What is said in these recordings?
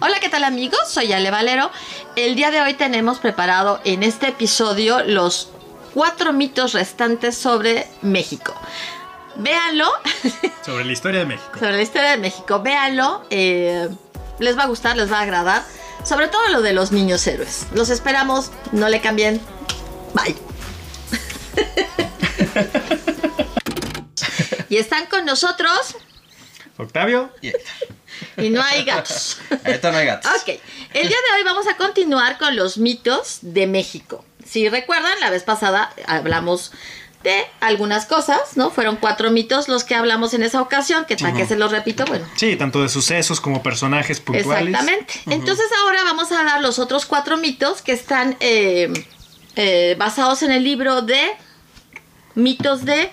Hola, ¿qué tal amigos? Soy Ale Valero. El día de hoy tenemos preparado en este episodio los cuatro mitos restantes sobre México. Véanlo. Sobre la historia de México. sobre la historia de México. Véanlo. eh, les va a gustar, les va a agradar. Sobre todo lo de los niños héroes. Los esperamos. No le cambien. Bye. y están con nosotros Octavio. Y y no hay gatos. ahorita no hay gatos. Ok, el día de hoy vamos a continuar con los mitos de México. Si recuerdan, la vez pasada hablamos de algunas cosas, ¿no? Fueron cuatro mitos los que hablamos en esa ocasión, que para que se los repito, bueno. Sí, tanto de sucesos como personajes puntuales. Exactamente. Entonces ahora vamos a dar los otros cuatro mitos que están eh, eh, basados en el libro de mitos de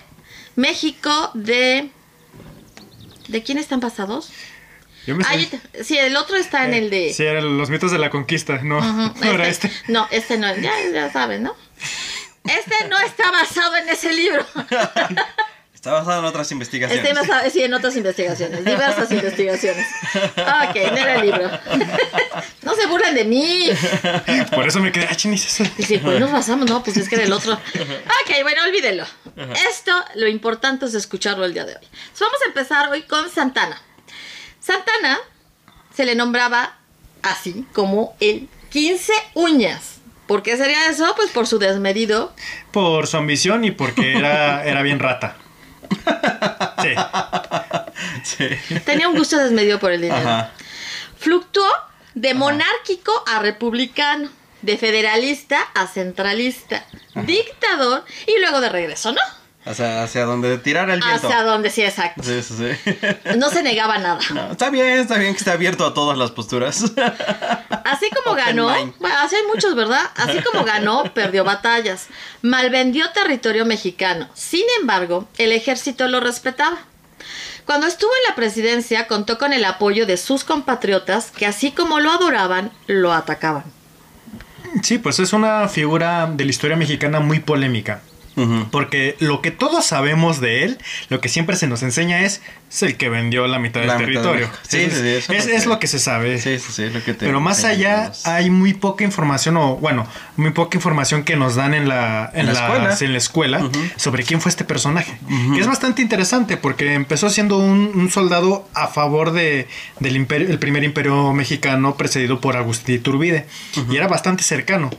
México de... ¿De quién están basados? Yo me Ah, sé- yo te- sí, el otro está en eh, el de... Sí, eran los mitos de la conquista, no, Ujú, no era este. No, este no, ya, ya saben, ¿no? Este no está basado en ese libro. Está basado en otras investigaciones. Está basado, sí, en otras investigaciones, diversas investigaciones. Ok, no era el libro. No se burlen de mí. Por eso me quedé, ah, eso. Dice, pues nos basamos, no, pues es que era el otro. Ok, bueno, olvídenlo. Esto, lo importante es escucharlo el día de hoy. Entonces, vamos a empezar hoy con Santana. Santana se le nombraba así como el 15 uñas. ¿Por qué sería eso? Pues por su desmedido Por su ambición y porque era, era bien rata. Sí. Sí. Tenía un gusto desmedido por el dinero. Ajá. Fluctuó de monárquico a republicano, de federalista a centralista, dictador y luego de regreso, ¿no? Hacia, hacia donde tirar el viento. Hacia donde sí, exacto. Sí, sí, sí. No se negaba nada. No, está bien, está bien que esté abierto a todas las posturas. Así como Open ganó, mind. bueno, así hay muchos, ¿verdad? Así como ganó, perdió batallas, malvendió territorio mexicano. Sin embargo, el ejército lo respetaba. Cuando estuvo en la presidencia, contó con el apoyo de sus compatriotas que así como lo adoraban, lo atacaban. Sí, pues es una figura de la historia mexicana muy polémica. Porque lo que todos sabemos de él, lo que siempre se nos enseña es, es el que vendió la mitad La del mitad territorio. Sí, es, sí, eso es- lo es que- lo que se sabe. Sí, sí, sí, es lo que te- Pero más allá hay muy poca información, o bueno, muy poca información que nos dan en la, en En la la- escuela. en la escuela Ujú. sobre quién fue este personaje. Que es bastante interesante porque empezó siendo un, un soldado a favor de, del imperio, el primer imperio mexicano precedido por Agustín Iturbide. Y era bastante cercano.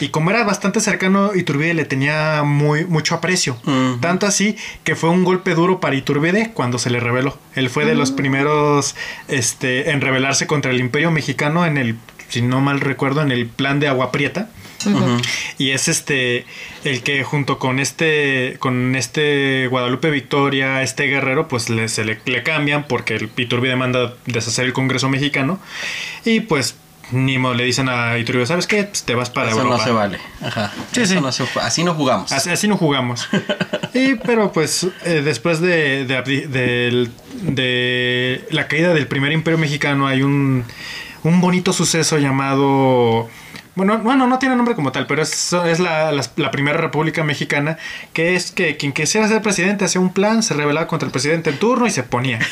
Y como era bastante cercano, Iturbide le tenía muy, mucho aprecio. Tanto así que fue un golpe duro para Iturbide cuando se le reveló. Él fue de los primeros este, en rebelarse contra el imperio mexicano en el, si no mal recuerdo, en el plan de Agua Prieta. Y es este el que junto con este con este Guadalupe Victoria, este guerrero, pues le, se le, le cambian porque el Iturbide manda deshacer el Congreso mexicano y pues ni modo le dicen a Iturbide, ¿sabes qué? Pues te vas para Eso Europa. no se vale. Ajá. Sí, Eso sí. no se- así no jugamos. Así, así no jugamos. y pero pues eh, después de, de, la caída del primer imperio mexicano hay un, un bonito suceso llamado... Bueno, bueno, no tiene nombre como tal, pero es, es la, la- la primera república mexicana, que es que quien quisiera ser presidente hacía un plan, se rebelaba contra el presidente en turno y se ponía.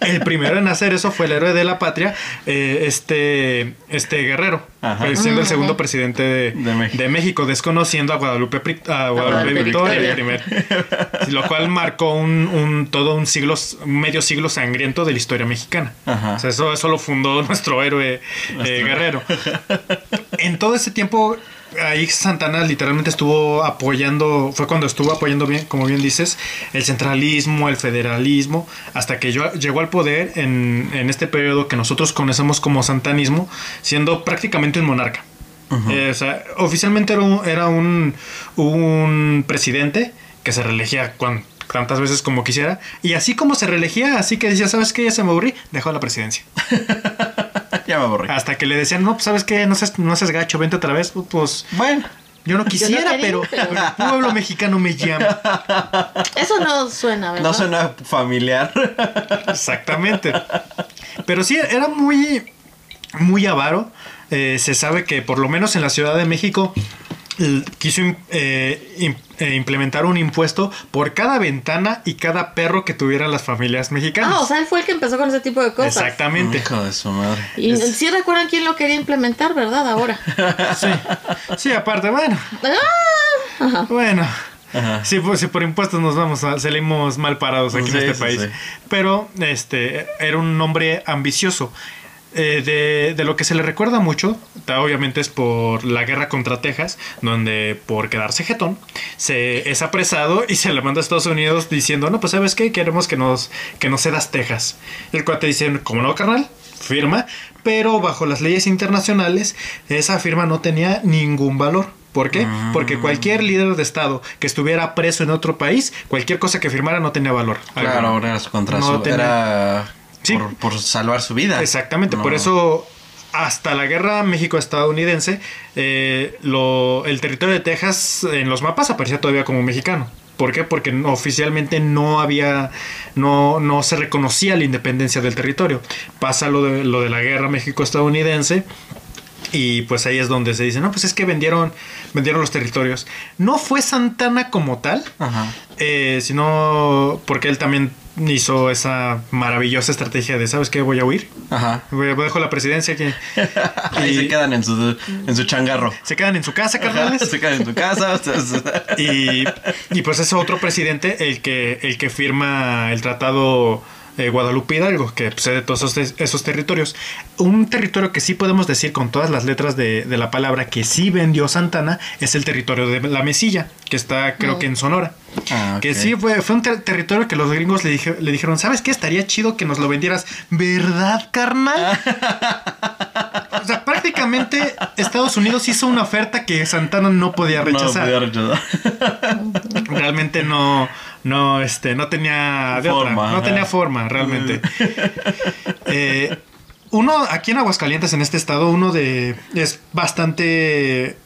El primero en hacer eso fue el héroe de la patria, eh, este, este guerrero, Ajá. eh, siendo el segundo presidente de, De México. de México, desconociendo a Guadalupe, a Guadalupe Guadalupe Victoria, el primer, lo cual marcó un, un- todo un siglo, un medio siglo sangriento de la historia mexicana. Ajá. O sea, eso, eso lo fundó nuestro héroe eh, guerrero. En todo ese tiempo, ahí Santana literalmente estuvo apoyando, fue cuando estuvo apoyando bien, como bien dices, el centralismo, el federalismo, hasta que yo- llegó al poder en, en este periodo que nosotros conocemos como santanismo, siendo prácticamente un monarca. Eh, o sea, oficialmente era un, era un, un presidente que se reelegía cuan- tantas veces como quisiera, y así como se reelegía, así que decía, ¿sabes qué? Ya se me aburrí, dejó la presidencia. ya me aburrí. Hasta que le decían, no, pues sabes qué, no seas, no seas gacho, vente otra vez. Pues Bueno. yo no quisiera, quería, pero, pero- el pueblo mexicano me llama. Eso no suena, ¿verdad? No suena familiar. Exactamente. Pero sí, era muy, muy avaro. Eh, se sabe que por lo menos en la Ciudad de México quiso eh, eh, implementar un impuesto por cada ventana y cada perro que tuvieran las familias mexicanas. Ah, o sea, él fue el que empezó con ese tipo de cosas. Exactamente. Hijo de su madre. Y sí recuerdan quién lo quería implementar, ¿verdad? Ahora. Sí. Sí, aparte, bueno. Ah, ajá. Bueno. Ajá. Sí, pues si por impuestos nos vamos, a- salimos mal parados aquí Sí, en este sí, país. sí. Pero este era un hombre ambicioso. Eh, de, de lo que se le recuerda mucho, obviamente es por la guerra contra Texas, donde por quedarse jetón, se es apresado y se le manda a Estados Unidos diciendo, no, pues sabes qué, queremos que nos, que nos cedas Texas. El cuate dice, como no, carnal, firma, pero bajo las leyes internacionales, esa firma no tenía ningún valor. ¿Por qué? Porque cualquier líder de Estado que estuviera preso en otro país, cualquier cosa que firmara no tenía valor. Claro, ahora contra No su. tenía- Era. Sí. Por, por salvar su vida. Exactamente, por eso hasta la guerra México-estadounidense, eh, el territorio de Texas en los mapas aparecía todavía como mexicano. ¿Por qué? Porque oficialmente no había, no, no se reconocía la independencia del territorio. Pasa lo de, lo de la guerra México-estadounidense y pues ahí es donde se dice, no, pues es que vendieron, vendieron los territorios. No fue Santana como tal, Ajá. eh, sino porque él también hizo esa maravillosa estrategia de, ¿sabes qué? Voy a huir. Ajá. Voy- Dejo la presidencia aquí. Ahí Y- se quedan en su, en su changarro. Se quedan en su casa, carnales. Se quedan en su casa. Y, y pues es otro presidente el que, el que firma el tratado eh, Guadalupe Hidalgo, que cede todos esos, esos territorios. Un territorio que sí podemos decir con todas las letras de, de la palabra que sí vendió Santana es el territorio de la Mesilla, que está creo que en Sonora. Ah. Que sí fue, fue un ter- territorio que los gringos le, dije- le dijeron, ¿sabes qué? Estaría chido que nos lo vendieras. ¿Verdad, carnal? o sea, prácticamente Estados Unidos hizo una oferta que Santana no podía rechazar. No, podía rechazar. Realmente no, no, este, no tenía de otra, Forma, no tenía forma, realmente. Eh, uno, aquí en Aguascalientes, en este estado, uno de, es bastante,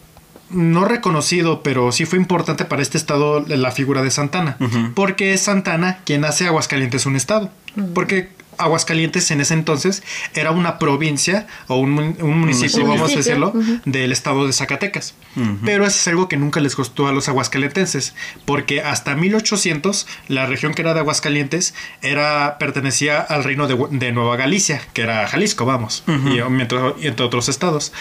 no reconocido, pero sí fue importante para este estado la figura de Santana. Porque es Santana quien hace Aguascalientes un estado. Porque Aguascalientes en ese entonces era una provincia o un, mun- un municipio, Municipio. vamos a decirlo, del estado de Zacatecas. Pero eso es algo que nunca les costó a los aguascalentenses, porque hasta 1800 la región que era de Aguascalientes era pertenecía al reino de, de Nueva Galicia, que era Jalisco, vamos, y, entre, y entre otros estados.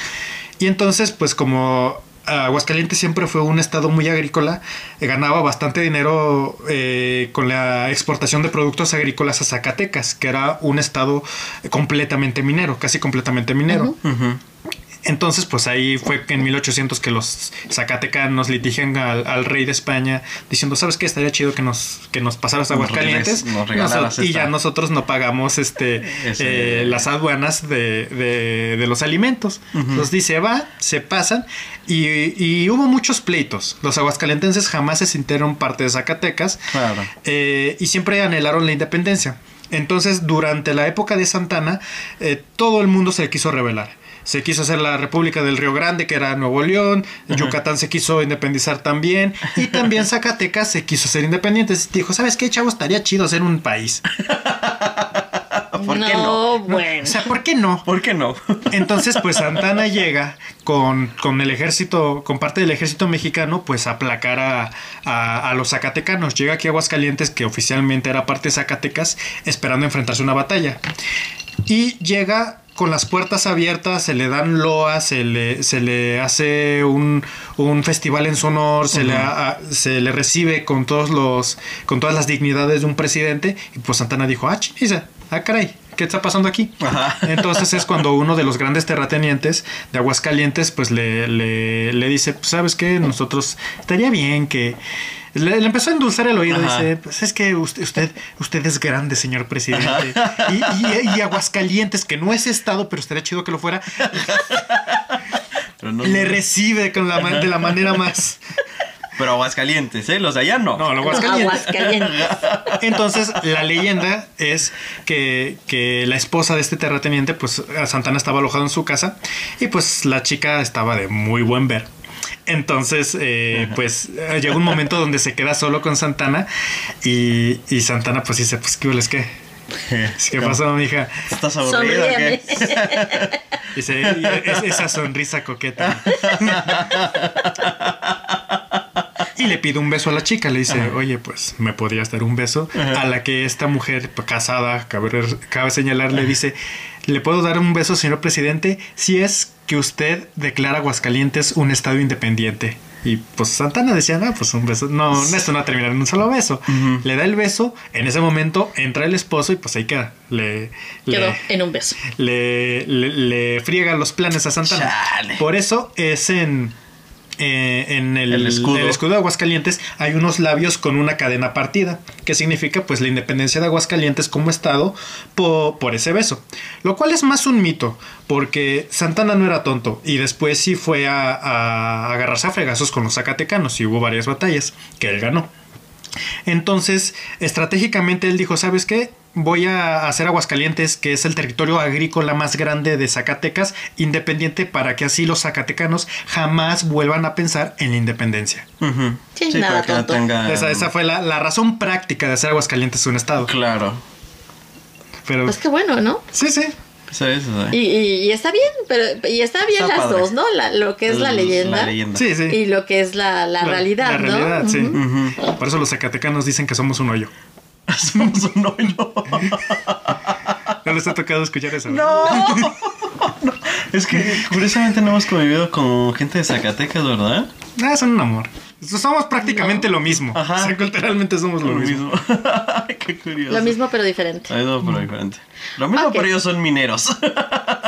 Y entonces, pues como Aguascalientes siempre fue un estado muy agrícola, eh, ganaba bastante dinero eh, con la exportación de productos agrícolas a Zacatecas, que era un estado completamente minero, casi completamente minero. Entonces, pues ahí fue en 1800 que los zacatecanos litigan al, al rey de España diciendo, ¿sabes qué? Estaría chido que nos, que nos pasaras Nos Aguascalientes. regales- nos regalaras y ya nosotros no pagamos este eh, las aduanas de, de- de los alimentos. Nos dice, va, se pasan. Y, y hubo muchos pleitos. Los aguascalentenses jamás se sintieron parte de Zacatecas. Claro. Eh, y siempre anhelaron la independencia. Entonces, durante la época de Santana, eh, todo el mundo se quiso rebelar. Se quiso hacer la República del Río Grande, que era Nuevo León. Yucatán se quiso independizar también. Y también Zacatecas se quiso ser independiente. Dijo, ¿sabes qué, chavo? Estaría chido ser un país. ¿Por qué no? bueno. O sea, ¿por qué no? ¿Por qué no? Entonces, pues Santana llega con, con el ejército, con parte del ejército mexicano, pues a aplacar a, a- a los zacatecanos. Llega aquí a Aguascalientes, que oficialmente era parte de Zacatecas, esperando enfrentarse a una batalla. Y llega con las puertas abiertas, se le dan loas, se le, se le hace un, un festival en su honor, se, le, a- se le recibe con todos los con todas las dignidades de un presidente. Y pues Santana dijo, ah, chisa, ah, caray, ¿qué está pasando aquí? Ajá. Entonces es cuando uno de los grandes terratenientes de Aguascalientes pues le, le, le dice, pues sabes qué, nosotros estaría bien que... Le, le empezó a endulzar el oído, Ajá. dice, pues es que usted, usted, usted es grande, señor presidente. Y, y- y Aguascalientes, que no es estado, pero estaría chido que lo fuera, no- le recibe con la, man- de la manera más... pero Aguascalientes, ¿eh? Los de allá no. No, lo Aguascalientes. Aguascalientes. Entonces, la leyenda es que, que la esposa de este terrateniente, pues a Santana estaba alojado en su casa y pues la chica estaba de muy buen ver. Entonces, eh, pues llega un momento donde se queda solo con Santana y, y Santana pues dice, pues qué hueles, qué. ¿Qué pasó, mija? ¿Estás aburrida o Sonríeme. qué? Dice, "Y es- esa sonrisa coqueta. y le pide un beso a la chica. Le dice, oye, pues, ¿me podrías dar un beso? Ajá. A la que esta mujer casada, cabe, cabe señalar, le dice, ¿le puedo dar un beso, señor presidente? Si es que usted declara Aguascalientes un estado independiente. Y pues Santana decía, no, pues un beso. No, esto no va a terminar en un solo beso. Le da el beso, en ese momento entra el esposo y pues ahí queda. Le, Quedó le, en un beso. le, le- le friega los planes a Santana. Chale. Por eso es en, eh, en el, El escudo. el escudo de Aguascalientes hay unos labios con una cadena partida, que significa pues la independencia de Aguascalientes como estado po- por ese beso. Lo cual es más un mito, porque Santana no era tonto y después sí fue a, a agarrarse a fregazos con los zacatecanos y hubo varias batallas que él ganó. Entonces, estratégicamente él dijo, ¿sabes qué? Voy a hacer Aguascalientes, que es el territorio agrícola más grande de Zacatecas, independiente para que así los zacatecanos jamás vuelvan a pensar en la independencia. Sí, nada para que no tonto. tenga- Esa, esa fue la, la razón práctica de hacer Aguascalientes un estado. Claro. Pero Pues qué bueno, ¿no? sí, sí. Sí, sí, sí. Y, y- y está bien, pero y está bien Está las padre. dos, ¿no? La- lo que es la leyenda, La leyenda. Sí, sí. y lo que es la, la, realidad, La ¿no? realidad, sí. Ujú. Ujú. Por eso los zacatecanos dicen que somos un hoyo. Somos un hoyo. ¿No les ha tocado escuchar eso? No. No. Es que curiosamente no hemos convivido con gente de Zacatecas, ¿verdad? Ah, son un amor. Somos prácticamente lo mismo. Ajá. O sea, culturalmente somos lo, mismo. Ay, Qué curioso. Lo mismo pero diferente. Ay, no, pero diferente. Lo mismo, pero ellos son mineros.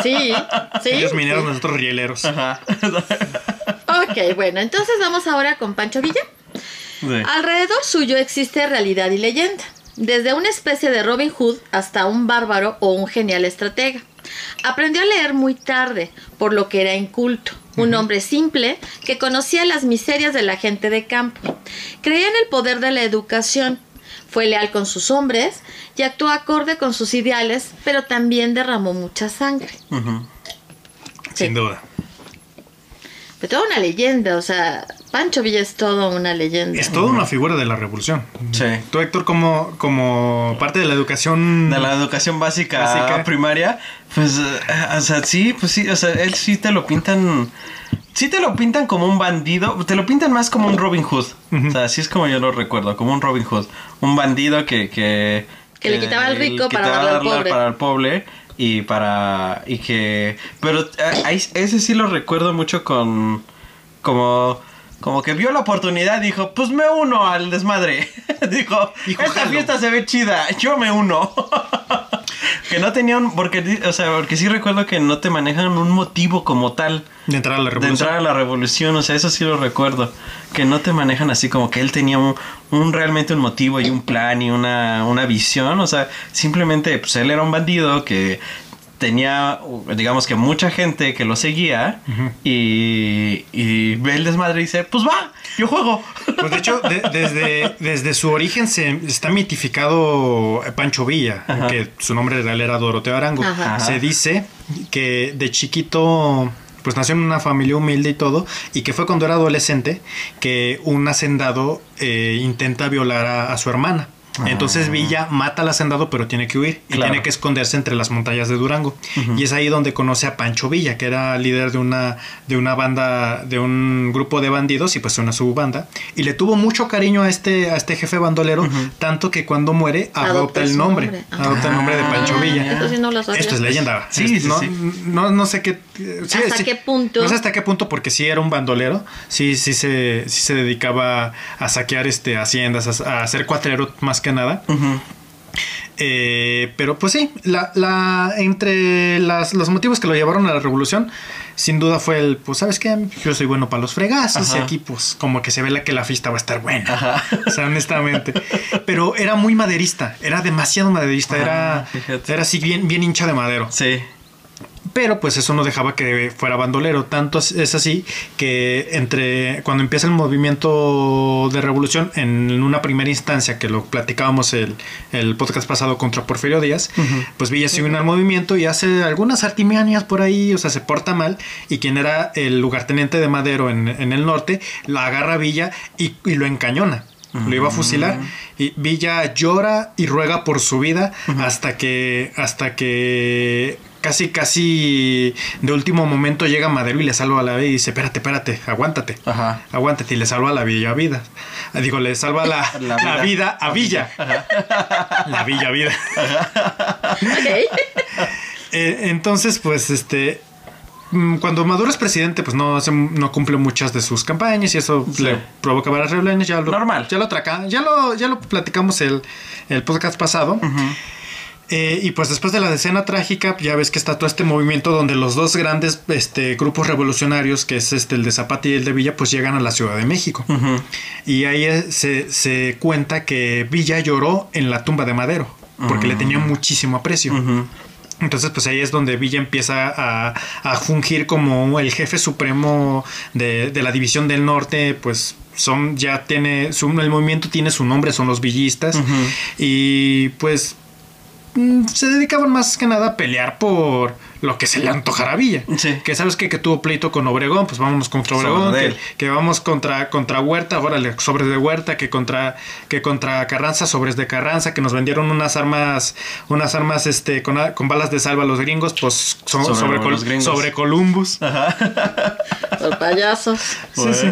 Sí, sí. Ellos mineros, sí. nosotros rieleros. Ajá. Ok, bueno, entonces vamos ahora con Pancho Villa. Sí. Alrededor suyo existe realidad y leyenda, desde una especie de Robin Hood hasta un bárbaro o un genial estratega. Aprendió a leer muy tarde, por lo que era inculto, un hombre simple que conocía las miserias de la gente de campo. Creía en el poder de la educación, fue leal con sus hombres y actuó acorde con sus ideales, pero también derramó mucha sangre. Sí. Sin duda. De toda una leyenda, o sea, Pancho Villa es toda una leyenda. Es toda una figura de la revolución. Sí. Tú, Héctor, como, como parte de la educación. De la educación básica, Básica. primaria, pues, eh, o sea, sí, pues sí, o sea, él sí te lo pintan, sí te lo pintan como un bandido, te lo pintan más como un Robin Hood, o sea, así es como yo lo recuerdo, como un Robin Hood, un bandido que... Que, Que le quitaba al rico para darle al pobre. para el pobre y para... y que... Pero eh, ahí- ese sí lo recuerdo mucho con... como... Como que vio la oportunidad, dijo, pues me uno al desmadre. dijo, Dijo, esta "Jalo". fiesta se ve chida, yo me uno. que no tenían, porque, o sea, porque sí recuerdo que no te manejan un motivo como tal De entrar a la de revolución. entrar a la revolución, o sea, eso sí lo recuerdo. Que no te manejan así como que él tenía un, un realmente un motivo y un plan y una, una visión, o sea, simplemente pues él era un bandido que tenía, digamos que mucha gente que lo seguía y, y ve el desmadre y dice, pues va, yo juego. Pues de hecho, de- desde, desde su origen se está mitificado Pancho Villa, Ajá. que su nombre real era Doroteo Arango. Ajá. Se dice que de chiquito pues nació en una familia humilde y todo, y que fue cuando era adolescente que un hacendado eh, intenta violar a, a su hermana. Entonces Villa mata al hacendado, pero tiene que huir y Claro. tiene que esconderse entre las montañas de Durango. Y es ahí donde conoce a Pancho Villa, que era líder de una, de una banda, de un grupo de bandidos y pues una subbanda. Y le tuvo mucho cariño a este, a este jefe bandolero, tanto que cuando muere adopta, Adopta el nombre. nombre. Adopta el nombre de Ah, Pancho Villa. Esto sí no lo. Esto es leyenda. Sí, sí, no, sí. No, no sé qué. sí, ¿Hasta sí. qué punto? No sé hasta qué punto, porque sí era un bandolero. Sí, sí se, sí se dedicaba a saquear este, haciendas, a, a ser cuatrero más que nada. Eh, pero pues sí, la, la, entre las, los motivos que lo llevaron a la revolución, sin duda fue el, pues sabes qué, yo soy bueno para los fregazos y aquí pues como que se ve la que la fiesta va a estar buena. Ajá. O sea, honestamente. Pero era muy maderista, era demasiado maderista, era, fíjate. era así bien, bien hincha de madero. Sí. Pero pues eso no dejaba que fuera bandolero. Tanto es- así que entre cuando empieza el movimiento de revolución, en una primera instancia que lo platicábamos el, el podcast pasado contra Porfirio Díaz, pues Villa se une al movimiento y hace algunas artimianias por ahí, o sea, se porta mal. Y quien era el lugarteniente de Madero en, en el norte, la agarra a Villa y, y lo encañona. Lo iba a fusilar y Villa llora y ruega por su vida hasta que hasta que casi, casi de último momento llega Madero y le salva la vida y dice, espérate, espérate, aguántate. Ajá. Aguántate y le salva la Villa Vida. Digo, le salva la, La la vida. vida a Villa. La Villa Vida. Ok. Eh, entonces, pues, este. Mm, Cuando Maduro es presidente, pues no, hace- no cumple muchas de sus campañas y eso Sí. le provoca varias rebeliones. Ya lo, Normal. Ya lo, atraca- ya lo, ya lo platicamos el, el podcast pasado. Eh, y pues después de la decena trágica, ya ves que está todo este movimiento donde los dos grandes este, grupos revolucionarios, que es este, el de Zapata y el de Villa, pues llegan a la Ciudad de México. Y ahí eh, se, se cuenta que Villa lloró en la tumba de Madero, porque le tenía muchísimo aprecio. Entonces, pues ahí es donde Villa empieza a, a fungir como el jefe supremo de, de la división del norte, pues son, ya tiene, su, el movimiento tiene su nombre, son los villistas, y pues mm, se dedicaban más que nada a pelear por lo que se le antojara a Villa. Sí. Que sabes que, que tuvo pleito con Obregón, pues vámonos contra Obregón, que, vamos contra, contra Huerta, órale, sobres de Huerta, que contra, que contra Carranza, sobres de Carranza, que nos vendieron unas armas, unas armas este, con, con balas de salva a los gringos, pues Sobre sobre, Col- los gringos. sobre Columbus. Los payasos. Sí, sí.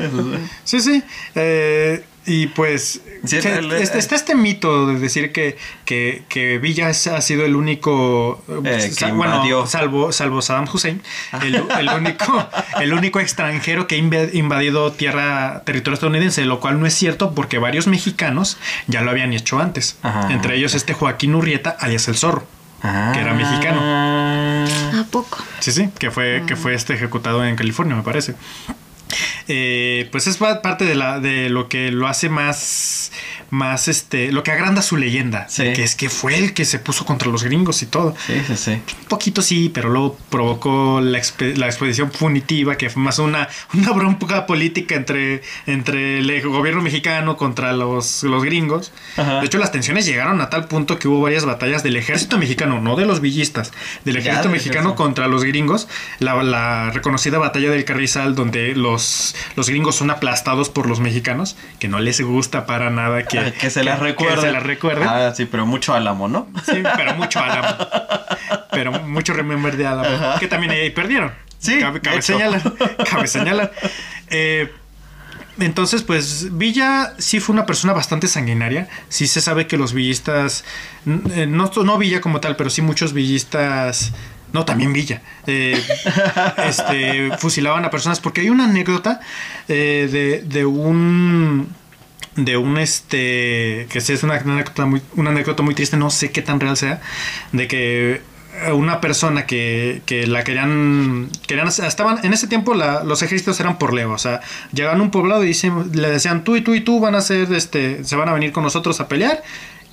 Sí, sí. Eh, y pues Sí, se- el- está, está este mito de decir que, que, que Villa ha sido el único, Eh, sa- que bueno, salvo, salvo Saddam Hussein, el, el único, el único extranjero que ha invadido tierra, territorio estadounidense, lo cual no es cierto porque varios mexicanos ya lo habían hecho antes. Ajá. Entre ellos este Joaquín Urrieta, alias el Zorro. Que era mexicano. mexicano. ¿A poco? Sí, sí, que fue, que fue este ejecutado en California, me parece. Eh, pues es pa- parte de, la, de lo que lo hace más, más este, lo que agranda su leyenda, Sí. que es que fue el que se puso contra los gringos y todo. Sí, sí, sí. Un poquito sí, pero luego provocó la, expe- la expedición punitiva, que fue más una, una bronca política entre, entre el gobierno mexicano contra los, los gringos. Ajá. De hecho, las tensiones llegaron a tal punto que hubo varias batallas del ejército mexicano, no de los villistas, del ejército mexicano contra los gringos. La, la reconocida batalla del Carrizal, donde los, los gringos son aplastados por los mexicanos, que no les gusta para nada que, Que se las recuerde. Que se las recuerde. Ah, sí, pero mucho álamo, ¿no? Sí, pero mucho Álamo. Pero mucho Remember de Álamo. Que también ahí perdieron. Sí, Cabe, cabe señalar. Cabe señalar. Eh, entonces, pues Villa sí fue una persona bastante sanguinaria. Sí se sabe que los villistas, eh, no, no Villa como tal, pero sí muchos villistas, no, también Villa, eh, este, fusilaban a personas. Porque hay una anécdota eh, de, de un de un este que es una anécdota muy una anécdota muy triste no sé qué tan real sea de que una persona que, que la querían querían estaban en ese tiempo la- los ejércitos eran por leva o sea llegaban a un poblado y le decían tú y tú y tú van a ser este se van a venir con nosotros a pelear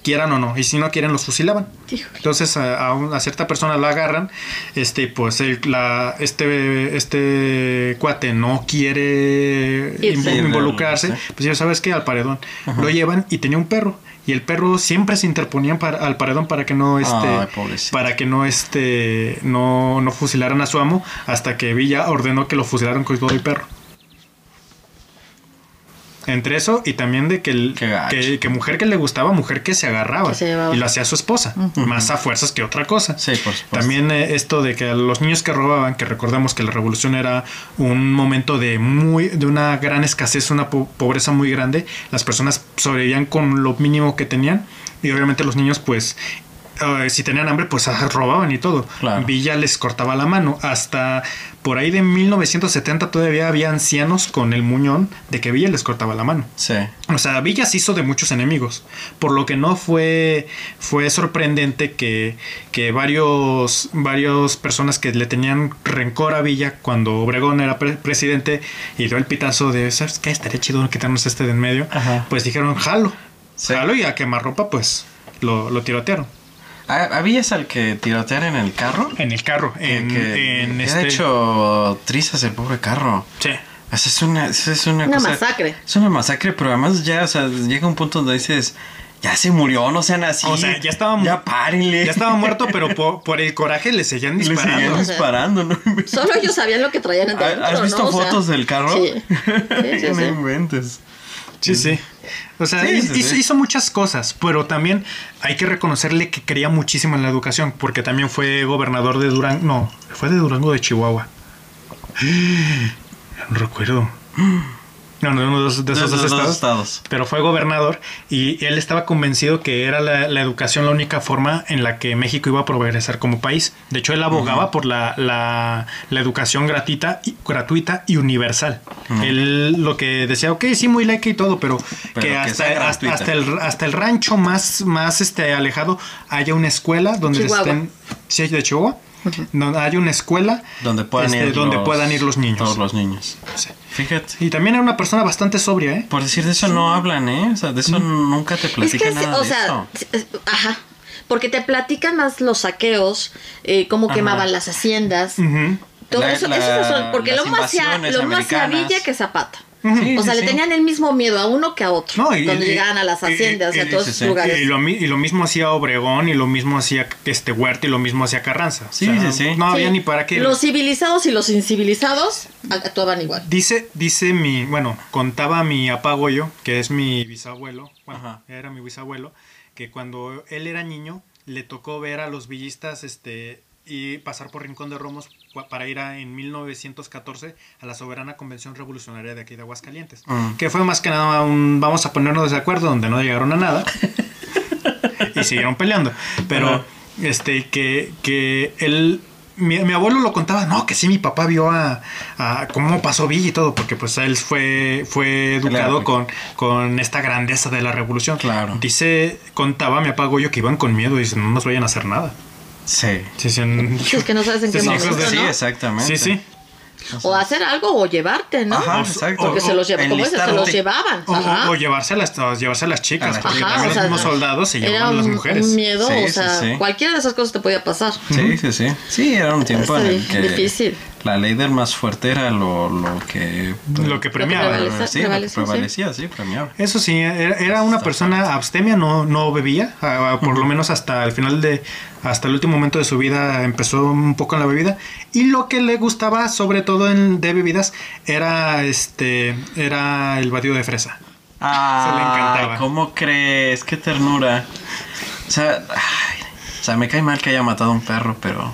quieran o no y si no quieren los fusilaban. Híjole. entonces a, a un- a cierta persona la agarran, este, pues el- la, este, este cuate no quiere invo- involucrarse, pues ya sabes que al paredón lo llevan y tenía un perro y el perro siempre se interponía para, al paredón para que no este, Ay, para que no este, no, no fusilaran a su amo hasta que Villa ordenó que lo fusilaran con todo el perro. Entre eso y también de que, el, que, que mujer que le gustaba, mujer que se agarraba Que se llevaba. y lo hacía su esposa, más a fuerzas que otra cosa. Sí, por supuesto. También eh, esto de que a los niños que robaban, que recordemos que la revolución era un momento de muy de una gran escasez, una po- pobreza muy grande, las personas sobrevivían con lo mínimo que tenían y obviamente los niños pues eh, si tenían hambre pues robaban y todo. Claro. Villa les cortaba la mano. Hasta por ahí de 1970 todavía había ancianos con el muñón de que Villa les cortaba la mano. Sí. O sea, Villa se hizo de muchos enemigos, por lo que no fue, fue sorprendente que, que varios, varios personas que le tenían rencor a Villa cuando Obregón era pre- presidente y dio el pitazo de, ¿sabes qué? Estaría chido quitarnos este de en medio. Ajá. Pues dijeron, jalo, Sí. jalo y a quemarropa pues lo, lo tirotearon. Ah, ¿Habías al que tirotear en el carro? En el carro, en, que, en que este... ha hecho trizas el pobre carro. Sí. Esa es una, esa es una, Una cosa- masacre. Es una masacre, pero además ya, o sea, llega un punto donde dices, ya se murió, no sean así. O sea, ya estaba Ya párenle. Ya estaba muerto, pero por, por el coraje le seguían Le disparando. seguían O sea, disparando, ¿no? Solo ellos sabían lo que traían adentro, ¿Has visto ¿no? O sea, fotos del carro? Sí. Sí, sí, no sí. inventes. Sí, sí. O sea, Sí, hizo, sí. hizo muchas cosas, pero también hay que reconocerle que creía muchísimo en la educación, porque también fue gobernador de Durango, no, fue de Durango de Chihuahua. No recuerdo. No, no, uno de esos, de esos De dos esos dos estados. estados. Pero fue gobernador y él estaba convencido que era la, la educación la única forma en la que México iba a progresar como país. De hecho, él abogaba por la, la, la educación gratuita y, gratuita y universal. Él lo que decía, ok, sí, muy laica y todo, pero, Pero que, que hasta, hasta, el, hasta el rancho más, más este, alejado haya una escuela donde Chihuahua. estén... ¿Sí, de Chihuahua? Donde haya una escuela Donde puedan, este, ir, donde los, puedan ir los niños. Todos los niños. Sí. Fíjate. Y también era una persona bastante sobria, ¿eh? Por decir de eso no hablan, ¿eh? O sea, de eso nunca te Es platican que, nada o de sea, eso. es- ajá. Porque te platican más los saqueos, eh, cómo Ajá. quemaban las haciendas. Ujú. Todo La- eso, la- eso es razón, porque lo más invasiones lo más. Villa que Zapata. Sí, o sea, sí, le sí. tenían el mismo miedo a uno que a otro. No, y- cuando y- llegaban a las haciendas y, y- a todos esos sí. lugares. Y lo, mi- y lo mismo hacía Obregón y lo mismo hacía este Huerta y lo mismo hacía Carranza. O Sí, sea, sí, sí. No había Sí. ni para qué. Los civilizados y los incivilizados actuaban igual. Dice, dice mi, bueno, contaba mi apagoyo, que es mi bisabuelo, bueno, Ajá. era mi bisabuelo, que cuando él era niño le tocó ver a los villistas este y pasar por Rincón de Romos para ir a, en 1914 a la soberana convención revolucionaria de aquí de Aguascalientes, Mm. que fue más que nada un vamos a ponernos de acuerdo donde no llegaron a nada y siguieron peleando, pero Ajá. este que que él mi, mi abuelo lo contaba, no, que sí, mi papá vio a, a cómo pasó Villa y todo, porque pues él fue, fue educado Claro. con, con esta grandeza de la revolución. Claro. Dice, contaba mi papá Goyo que iban con miedo y dicen, no nos vayan a hacer nada. Sí. Sí, decían, Sí, es que no sabes en qué Sí, momento, de- Sí, ¿no? exactamente. sí, sí. O hacer algo o llevarte, ¿no? Ajá, O- exacto. Porque se los lleva, como dices, se los llevaban. O, Ajá. o llevarse, a las, o llevarse a las chicas, A las porque chicas. también o sea, los mismos soldados se llevaban a las mujeres. un miedo, Sí, o sí, sea, sí. cualquiera de esas cosas te podía pasar. Sí, sí, sí. Sí, era un tiempo en el Sí, que difícil. La ley del más fuerte era lo, lo que... Lo que premiaba. lo que prevalecía, sí. prevalecía, sí, premiaba. Eso sí, era, era una persona abstemia, no, no bebía, ah, por lo menos hasta el final de, hasta el último momento de su vida empezó un poco en la bebida. Y lo que le gustaba, sobre todo en, de bebidas, era este, era el batido de fresa. Ah, le encantaba. ¿Cómo crees? Qué ternura. O sea, ay, o sea, me cae mal que haya matado a un perro, pero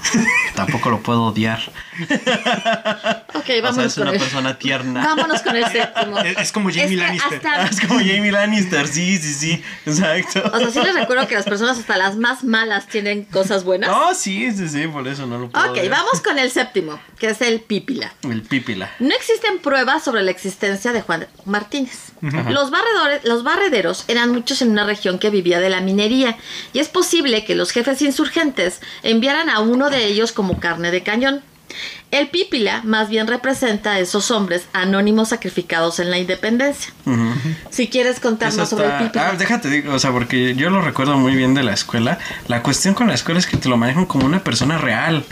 tampoco lo puedo odiar. Ok, O sea, vámonos es con una el, persona tierna. vámonos con el séptimo. Es, es como Jamie Es Lannister. hasta- Es como Jamie Lannister, sí, sí, sí, exacto. O sea, sí les recuerdo que las personas hasta las más malas tienen cosas buenas. No, sí, sí, sí, por eso no lo puedo Ok, vamos con el séptimo, que es el pípila. El pípila. No existen pruebas sobre la existencia de Juan Martínez. Los, barredores, los barrederos eran muchos en una región que vivía de la minería y es posible que los jefes insurgentes enviaran a uno de ellos como carne de cañón. El pípila más bien representa a esos hombres anónimos sacrificados en la independencia. Si quieres contar Eso más sobre el está- pípila. Ah, déjate digo, o sea, porque yo lo recuerdo muy bien de la escuela. La cuestión con la escuela es que te lo manejan como una persona real.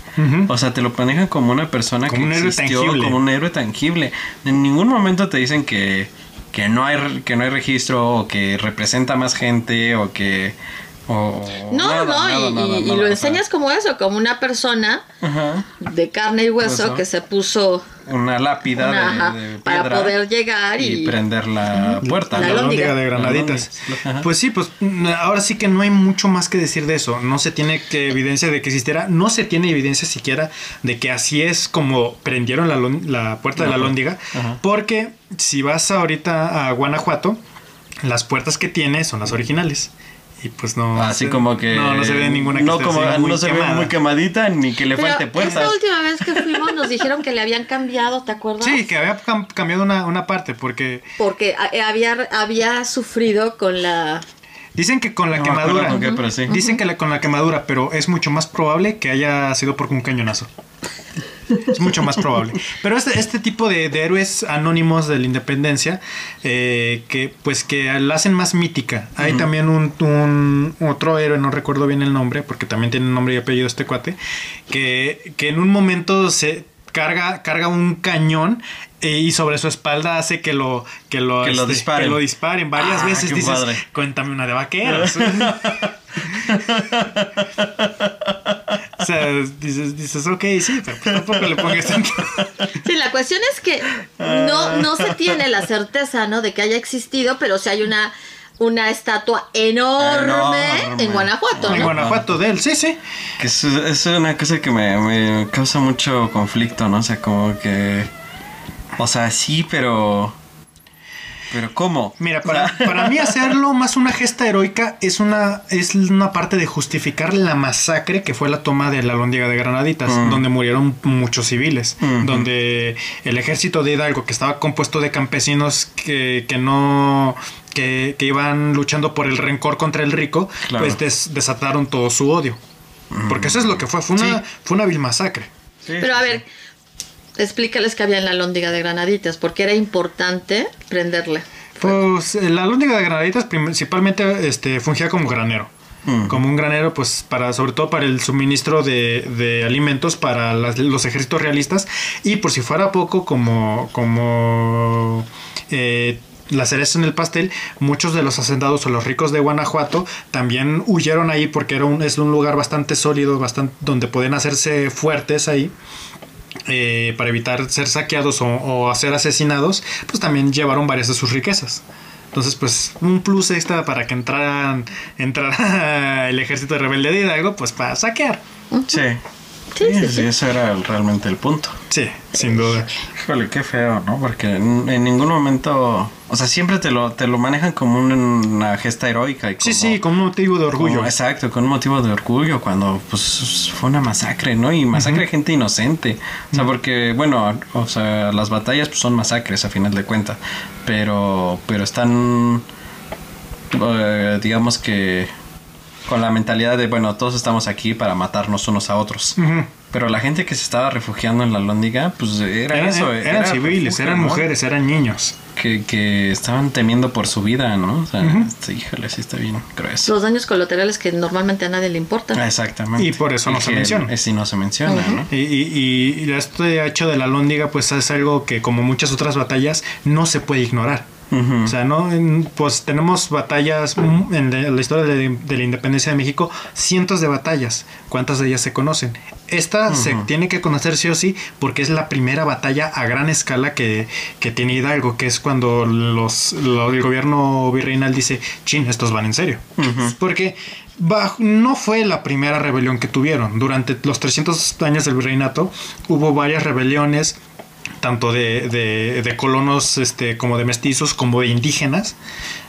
O sea, te lo manejan como una persona Como que un existió, tangible. como un héroe tangible. En ningún momento te dicen que, que no hay re- que no hay registro o que representa más gente o que no, nada, no, nada, y, nada, y- y nada, lo o sea, enseñas como eso, como una persona ajá, de carne y hueso Hueso. que se puso una lápida una- de- para poder llegar y, prender la puerta. La lóndiga. lóndiga de granaditas. Pues sí, pues mm, ahora sí que no hay mucho más que decir de eso. No se tiene que evidencia de que existiera, no se tiene evidencia siquiera de que así es como prendieron la, la puerta de la lóndiga. Ajá. Porque si vas ahorita a Guanajuato, las puertas que tiene son las originales. Y pues no. Así se- como que. No, no se ve ninguna que no, esté como, así muy no se ve quemada. muy quemadita ni que le Pero falte puertas. última vez que fuimos nos dijeron que le habían cambiado, ¿te acuerdas? Sí, que había cam- cambiado una, una parte porque Porque a- había, había sufrido con la... dicen que con la No quemadura. con qué, pero sí. Dicen que la- con la quemadura, pero es mucho más probable que haya sido por un cañonazo. Es mucho más probable. Pero este, este tipo de, de héroes anónimos de la independencia, eh, que pues que la hacen más mítica. Hay también un, un- otro héroe, no recuerdo bien el nombre, porque también tiene nombre y apellido este cuate, que, que en un momento se carga, carga un cañón eh, y sobre su espalda hace que lo que lo, Que lo este, disparen. que lo disparen varias Ah, veces qué dices padre. cuéntame una de vaqueros O sea, dices, dices ok, sí, pero pues tampoco le pongas tanto. Sí, la cuestión es que no, no se tiene la certeza, ¿no? De que haya existido, pero sí hay una, una estatua enorme, Enorme. en Guanajuato, En ¿no? Guanajuato de él, sí, sí. Que es, es una cosa que me, me causa mucho conflicto, ¿no? O sea, como que... O sea, sí, pero... Pero ¿cómo? Mira, para, para mí hacerlo más una gesta heroica es una, es una parte de justificar la masacre que fue la toma de la Lóndiga de Granaditas, Mm. donde murieron muchos civiles, donde el ejército de Hidalgo, que estaba compuesto de campesinos que, que no... Que, que iban luchando por el rencor contra el rico, Claro. pues des- desataron todo su odio. Porque eso es lo que fue, fue una, Sí. fue una vil masacre. Pero a ver, explícales qué había en la lóndiga de Granaditas, porque era importante prenderle. Pues eh, la Lóndiga de Granaditas principalmente este, fungía como granero. Mm. Como un granero, pues, para, sobre todo para el suministro de, de alimentos para las- los ejércitos realistas. Y por si fuera poco, como, como eh, la cereza en el pastel, muchos de los hacendados o los ricos de Guanajuato también huyeron ahí porque era un, es un lugar bastante sólido, bastante, donde pueden hacerse fuertes ahí eh, para evitar ser saqueados o, o ser asesinados, pues también llevaron varias de sus riquezas. Entonces, pues un plus extra para que entraran, entrara el ejército rebelde de Hidalgo, pues para saquear. Sí. Sí, sí, sí. ese era el- realmente el punto. Sí, sin duda. Híjole, qué feo, ¿no? Porque en, en ningún momento, o sea, siempre te lo, te lo manejan como un- una gesta heroica. Y como, Sí, sí, con un motivo de orgullo. como- exacto, con un motivo de orgullo, cuando pues fue una masacre, ¿no? Y masacre de gente inocente. O sea, porque, bueno, o sea, las batallas pues, son masacres a final de cuentas. Pero, pero están, eh, digamos que, con la mentalidad de, bueno, todos estamos aquí para matarnos unos a otros. Pero la gente que se estaba refugiando en la lóndiga, pues era eso. eran era civiles, refugio, eran ¿no? mujeres, eran niños. Que, que estaban temiendo por su vida, ¿no? O sea, Ujú. este, híjole, sí está bien grueso. Los daños colaterales que normalmente a nadie le importan. Exactamente. Y por eso no se menciona. Es, y no se menciona, Ujú. ¿no? Y, y, y este hecho de la lóndiga, pues es algo que, como muchas otras batallas, no se puede ignorar. O sea, no, En- pues tenemos batallas en la, historia de, de la independencia de México, cientos de batallas. ¿Cuántas de ellas se conocen? Esta se tiene que conocer sí o sí porque es la primera batalla a gran escala que, que tiene Hidalgo, que es cuando los, lo- el gobierno virreinal dice, chin, estos van en serio. Porque bajo- no fue la primera rebelión que tuvieron. Durante los 300 años del virreinato hubo varias rebeliones, tanto de, de- de colonos este, como de mestizos, como de indígenas.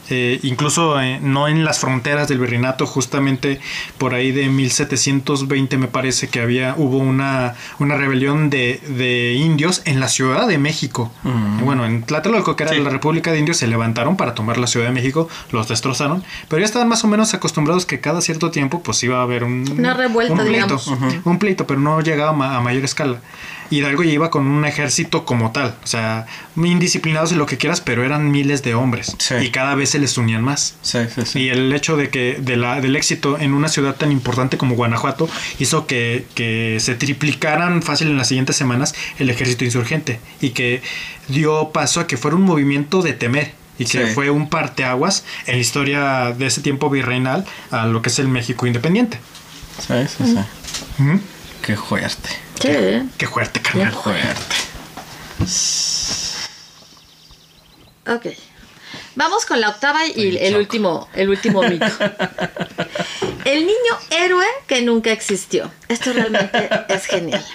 Eh, incluso eh, no en las fronteras del virreinato, justamente por ahí de 1720 me parece que había hubo una, una rebelión de, de indios en la Ciudad de México. Mm. Bueno, en Tlatelolco, que era Sí. la República de Indios, se levantaron para tomar la Ciudad de México, los destrozaron, pero ya estaban más o menos acostumbrados que cada cierto tiempo pues iba a haber un, Una revuelta, un pleito, digamos. Un pleito, pero no llegaba ma- a mayor escala. Hidalgo ya iba con un ejército como tal, o sea, muy indisciplinados y lo que quieras, pero eran miles de hombres Sí. y cada vez se les unían más. Sí, sí, sí. Y el hecho de que de la, del éxito en una ciudad tan importante como Guanajuato hizo que, que se triplicaran fácil en las siguientes semanas el ejército insurgente y que dio paso a que fuera un movimiento de temer y que Sí. fue un parteaguas en la historia de ese tiempo virreinal a lo que es el México independiente. Sí, sí, sí. Qué. Sí. Qué fuerte, carnal. Qué fuerte. Ok. Vamos con la octava y el último, el último mito. El niño héroe que nunca existió. Esto realmente es genial.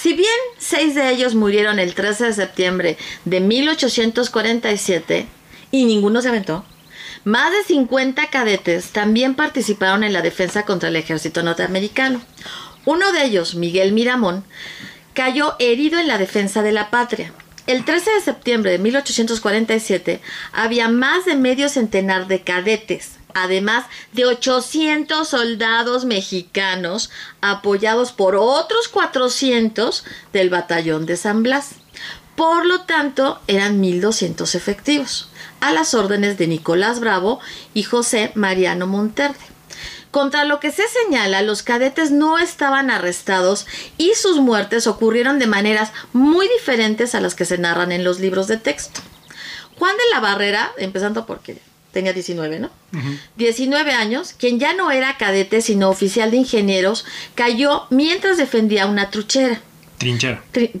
Si bien seis de ellos murieron el 13 de septiembre de 1847 y ninguno se aventó, más de 50 cadetes también participaron en la defensa contra el ejército norteamericano. Uno de ellos, Miguel Miramón, cayó herido en la defensa de la patria. El 13 de septiembre de 1847 había más de medio centenar de cadetes, además de 800 soldados mexicanos apoyados por otros 400 del batallón de San Blas. Por lo tanto, eran 1.200 efectivos, a las órdenes de Nicolás Bravo y José Mariano Monterde. Contra lo que se señala, los cadetes no estaban arrestados y sus muertes ocurrieron de maneras muy diferentes a las que se narran en los libros de texto. Juan de la Barrera, empezando porque tenía 19, ¿no? 19 años, quien ya no era cadete sino oficial de ingenieros, cayó mientras defendía una truchera. Trinchera. Tri-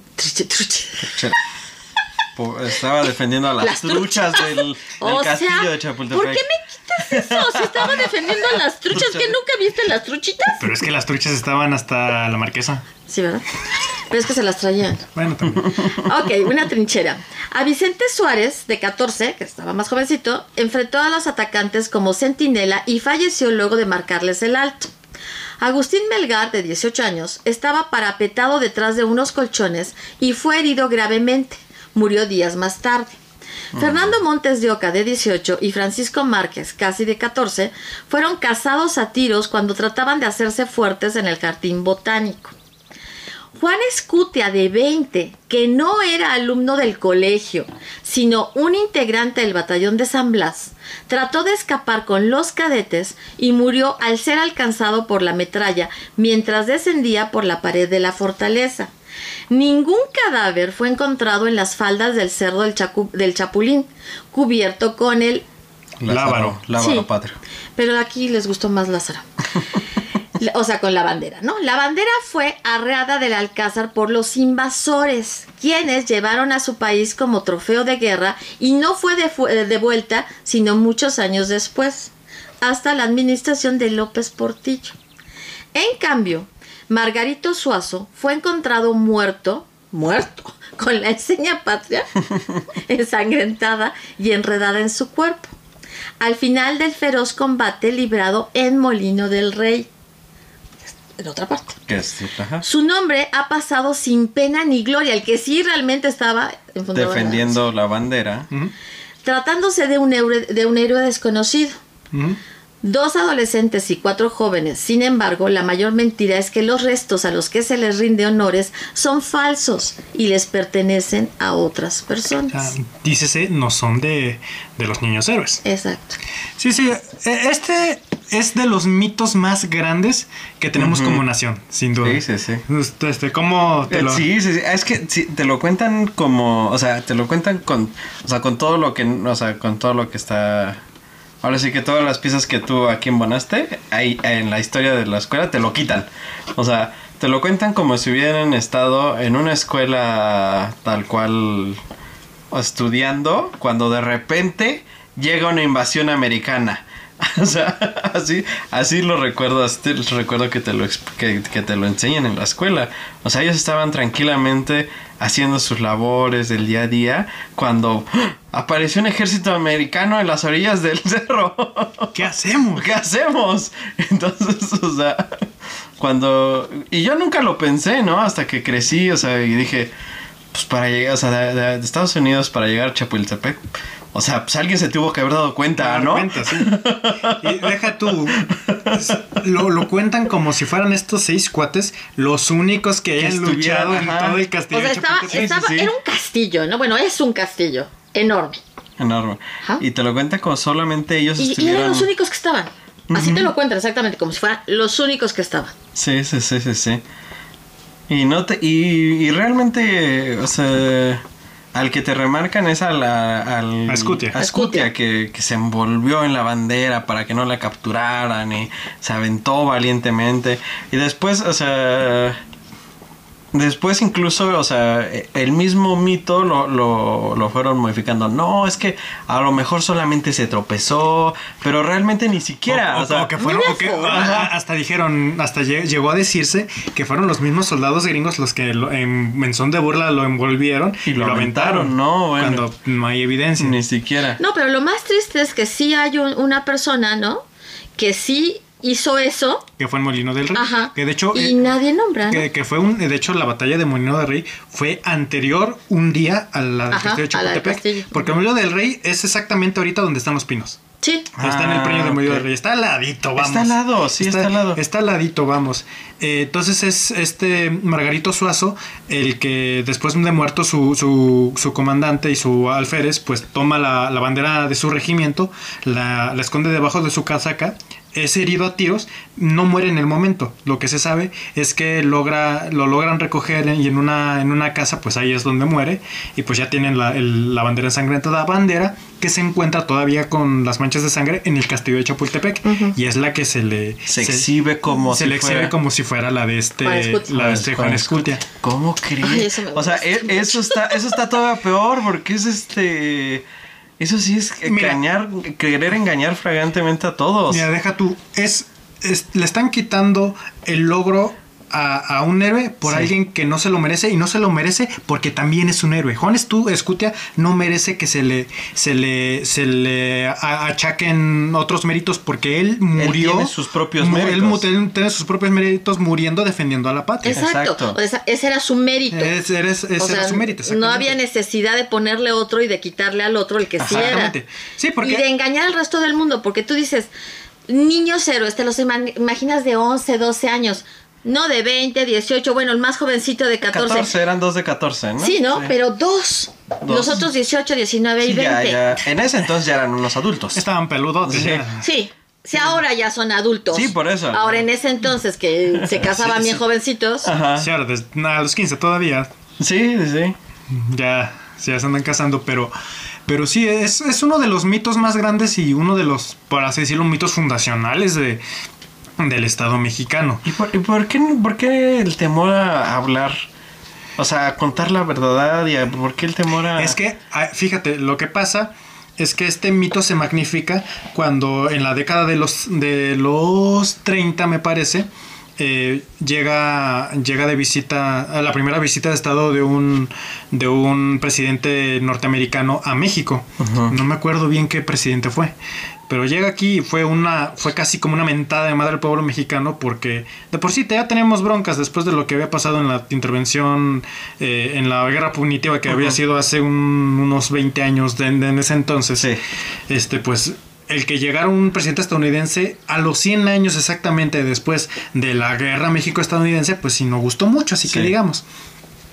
Po- Estaba defendiendo a las, Las truchas, del, del O castillo sea, de Chapultepec. ¿por qué me quitas eso? Si estaba defendiendo a las truchas, ¿que nunca viste las truchitas? Pero es que las truchas estaban hasta la marquesa. Sí, ¿verdad? Pero es que se las traían. Bueno, también. Ok, una trinchera. A Vicente Suárez, de 14, que estaba más jovencito, enfrentó a los atacantes como centinela y falleció luego de marcarles el alto. Agustín Melgar, de 18 años, estaba parapetado detrás de unos colchones y fue herido gravemente. Murió días más tarde. Fernando Montes de Oca, de 18, y Francisco Márquez, casi de 14, fueron cazados a tiros cuando trataban de hacerse fuertes en el jardín botánico. Juan Escutia, de 20, que no era alumno del colegio, sino un integrante del batallón de San Blas, trató de escapar con los cadetes y murió al ser alcanzado por la metralla mientras descendía por la pared de la fortaleza. Ningún cadáver fue encontrado en las faldas del cerro del, Chacu- del Chapulín, cubierto con el Lázaro, Lábaro. Lábaro Sí. patrio. pero aquí les gustó más Lázaro. O sea, con la bandera, ¿no? La bandera fue arreada del Alcázar por los invasores, quienes llevaron a su país como trofeo de guerra y no fue de, de vuelta, sino muchos años después, hasta la administración de López Portillo. En cambio, Margarito Suazo fue encontrado muerto, muerto, con la enseña patria ensangrentada y enredada en su cuerpo. Al final del feroz combate librado en Molino del Rey. En otra parte. Que es, ajá, Su nombre ha pasado sin pena ni gloria, el que sí realmente estaba la defendiendo la bandera. Tratándose de un, héroe, de un héroe desconocido. Dos adolescentes y cuatro jóvenes. Sin embargo, la mayor mentira es que los restos a los que se les rinde honores son falsos y les pertenecen a otras Ah, personas. dícese, no son de, de los niños héroes. Exacto. Sí, sí. eh, Este es de los mitos más grandes que tenemos como nación, sin duda. Sí, sí, sí. Este, este, ¿Cómo te Eh, lo.? Sí, sí, sí. Es que sí, te lo cuentan como, o sea, te lo cuentan con, o sea, con todo lo que, o sea, con todo lo que está. Ahora sí que todas las piezas que tú aquí embonaste, ahí en la historia de la escuela te lo quitan. O sea, te lo cuentan como si hubieran estado en una escuela tal cual estudiando cuando de repente llega una invasión americana. O sea, así, así lo recuerdo, así te- recuerdo que te lo que, que te lo enseñan en la escuela. O sea, ellos estaban tranquilamente haciendo sus labores del día a día cuando ¡ah! apareció un ejército americano en las orillas del cerro. ¿Qué hacemos? ¿Qué hacemos? Entonces, o sea, cuando... Y yo nunca lo pensé, ¿no? Hasta que crecí, o sea, y dije, pues para llegar, o sea, de Estados Unidos para llegar a Chapultepec, o sea, pues alguien se tuvo que haber dado cuenta, Dar ¿no? cuenta, sí. Y deja tú. Lo, lo cuentan como si fueran estos seis cuates los únicos que hayan estuvieran, luchado en todo el O castillo. sea, de estaba, estaba- sí. era un castillo, ¿no? Bueno, es un castillo enorme. Enorme. Ajá. Y te lo cuenta como solamente ellos Y, y eran los únicos que estaban. Así te lo cuentan exactamente, como si fueran los únicos que estaban. Sí, sí, sí, sí, sí. Y no te, y, y realmente, o sea, al que te remarcan es a la, al, A Scutia. a Scutia, que, que se envolvió en la bandera para que no la capturaran y se aventó valientemente. Y después, o sea, después incluso, o sea, el mismo mito lo, lo, lo fueron modificando. No, es que a lo mejor solamente se tropezó, pero realmente ni siquiera. O, o o sea, que fueron, no o que- hasta dijeron, hasta lle- llegó a decirse que fueron los mismos soldados gringos los que lo- en, en son de burla lo envolvieron Y lo aventaron, no, bueno. Cuando no hay evidencia. ni siquiera. No, pero lo más triste es que sí hay un- una persona, ¿no? Que sí hizo eso. Que fue en Molino del Rey. Ajá. Que de hecho. y eh, nadie nombra. ¿no? que, que fue un. De hecho, la batalla de Molino del Rey fue anterior un día a la del castillo de Chapultepec. Porque Molino del Rey es exactamente ahorita donde están los pinos. Sí. está en el Ah, premio de Molino del Rey. Está al ladito, vamos. Está al lado, sí, está al lado. Está al ladito, vamos. Eh, entonces es este Margarito Suazo el que después de muerto su, su, su comandante y su alférez, pues toma la, la bandera de su regimiento, la, la esconde debajo de su casaca, es herido a tiros, no muere en el momento. Lo que se sabe es que logra, lo logran recoger y en una, en una casa, pues ahí es donde muere. Y pues ya tienen la, el- la bandera ensangrentada, bandera que se encuentra todavía con las manchas de sangre en el castillo de Chapultepec. Y es la que se le Se exhibe como se si le exhibe fuera- como si fuera la de este, la de este Juan Escutia. ¿Cómo crees? O sea, e- eso está, eso está todavía peor porque es este. Eso sí es Mira. engañar, querer engañar flagrantemente a todos. Mira, deja tú, es, es- le están quitando el logro a, a un héroe por Sí. alguien que no se lo merece y no se lo merece porque también es un héroe. Juan Estu- Escutia no merece que se le se le se le achaquen otros méritos porque él murió. tiene sus propios Él méritos. él tiene sus propios méritos muriendo defendiendo a la patria. Exacto. Exacto. O sea, ese era su mérito. Es- eres- ese O era su mérito. no había necesidad de ponerle otro y de quitarle al otro el que sí era. Exactamente. Sí, porque Y de engañar al resto del mundo, porque tú dices, niños héroes, te los ima- imaginas de 11, 12 años, no de 20, 18, bueno, el más jovencito de 14. 14, eran dos de 14, ¿no? Sí, ¿no? Pero dos. Dos. Los otros 18, 19 y Sí, 20. ya, ya. En ese entonces ya eran unos adultos. estaban peludos. Sí. Sí. Si ahora ya son adultos. Sí, por eso. Ahora en ese entonces que se casaban Sí, bien sí. jovencitos. Ajá. Sí, ahora, des- nada, a los 15 todavía. Sí, sí, sí. ya, ya se andan casando, pero, pero sí, es, es uno de los mitos más grandes y uno de los, por así decirlo, mitos fundacionales de, del Estado mexicano. ¿Y por, y por qué, por qué el temor a hablar? O sea, a contar la verdad y a- por qué el temor a... Es que, ah, fíjate, lo que pasa es que este mito se magnifica cuando en la década de los, de los 30, me parece, eh, llega, llega de visita, a la primera visita de Estado de un, de un presidente norteamericano a México. No me acuerdo bien qué presidente fue. Pero llega aquí y fue una, fue casi como una mentada de madre al pueblo mexicano porque de por sí ya tenemos broncas después de lo que había pasado en la intervención eh, en la guerra punitiva que había sido hace un- unos 20 años de, de en ese entonces. Sí. Este, pues el que llegara un presidente estadounidense a los 100 años exactamente después de la guerra México-estadounidense, pues sí no gustó mucho, así que digamos.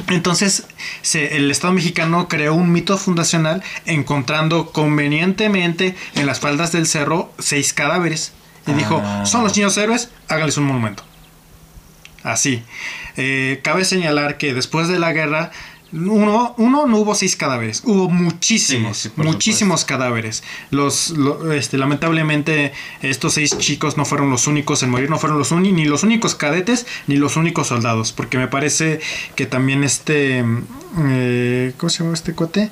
Entonces, se- el Estado mexicano creó un mito fundacional encontrando convenientemente en las faldas del cerro seis cadáveres. Y dijo, Ah. son los niños héroes, háganles un monumento. Así. Eh, cabe señalar que después de la guerra, uno, uno no hubo seis cadáveres, hubo muchísimos, Sí, sí, por muchísimos cadáveres. Los, lo- este, lamentablemente, estos seis chicos no fueron los únicos en morir, no fueron los uni- ni los únicos cadetes ni los únicos soldados, porque me parece que también este, eh, ¿cómo se llama este cuate?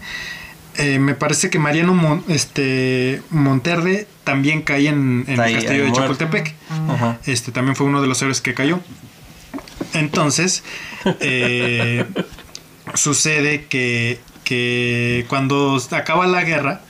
Eh, me parece que Mariano Mon- este, Monterde también cae en, el castillo de. Chapultepec. Este también fue uno de los héroes que cayó. Entonces, eh, sucede que, que cuando acaba la guerra,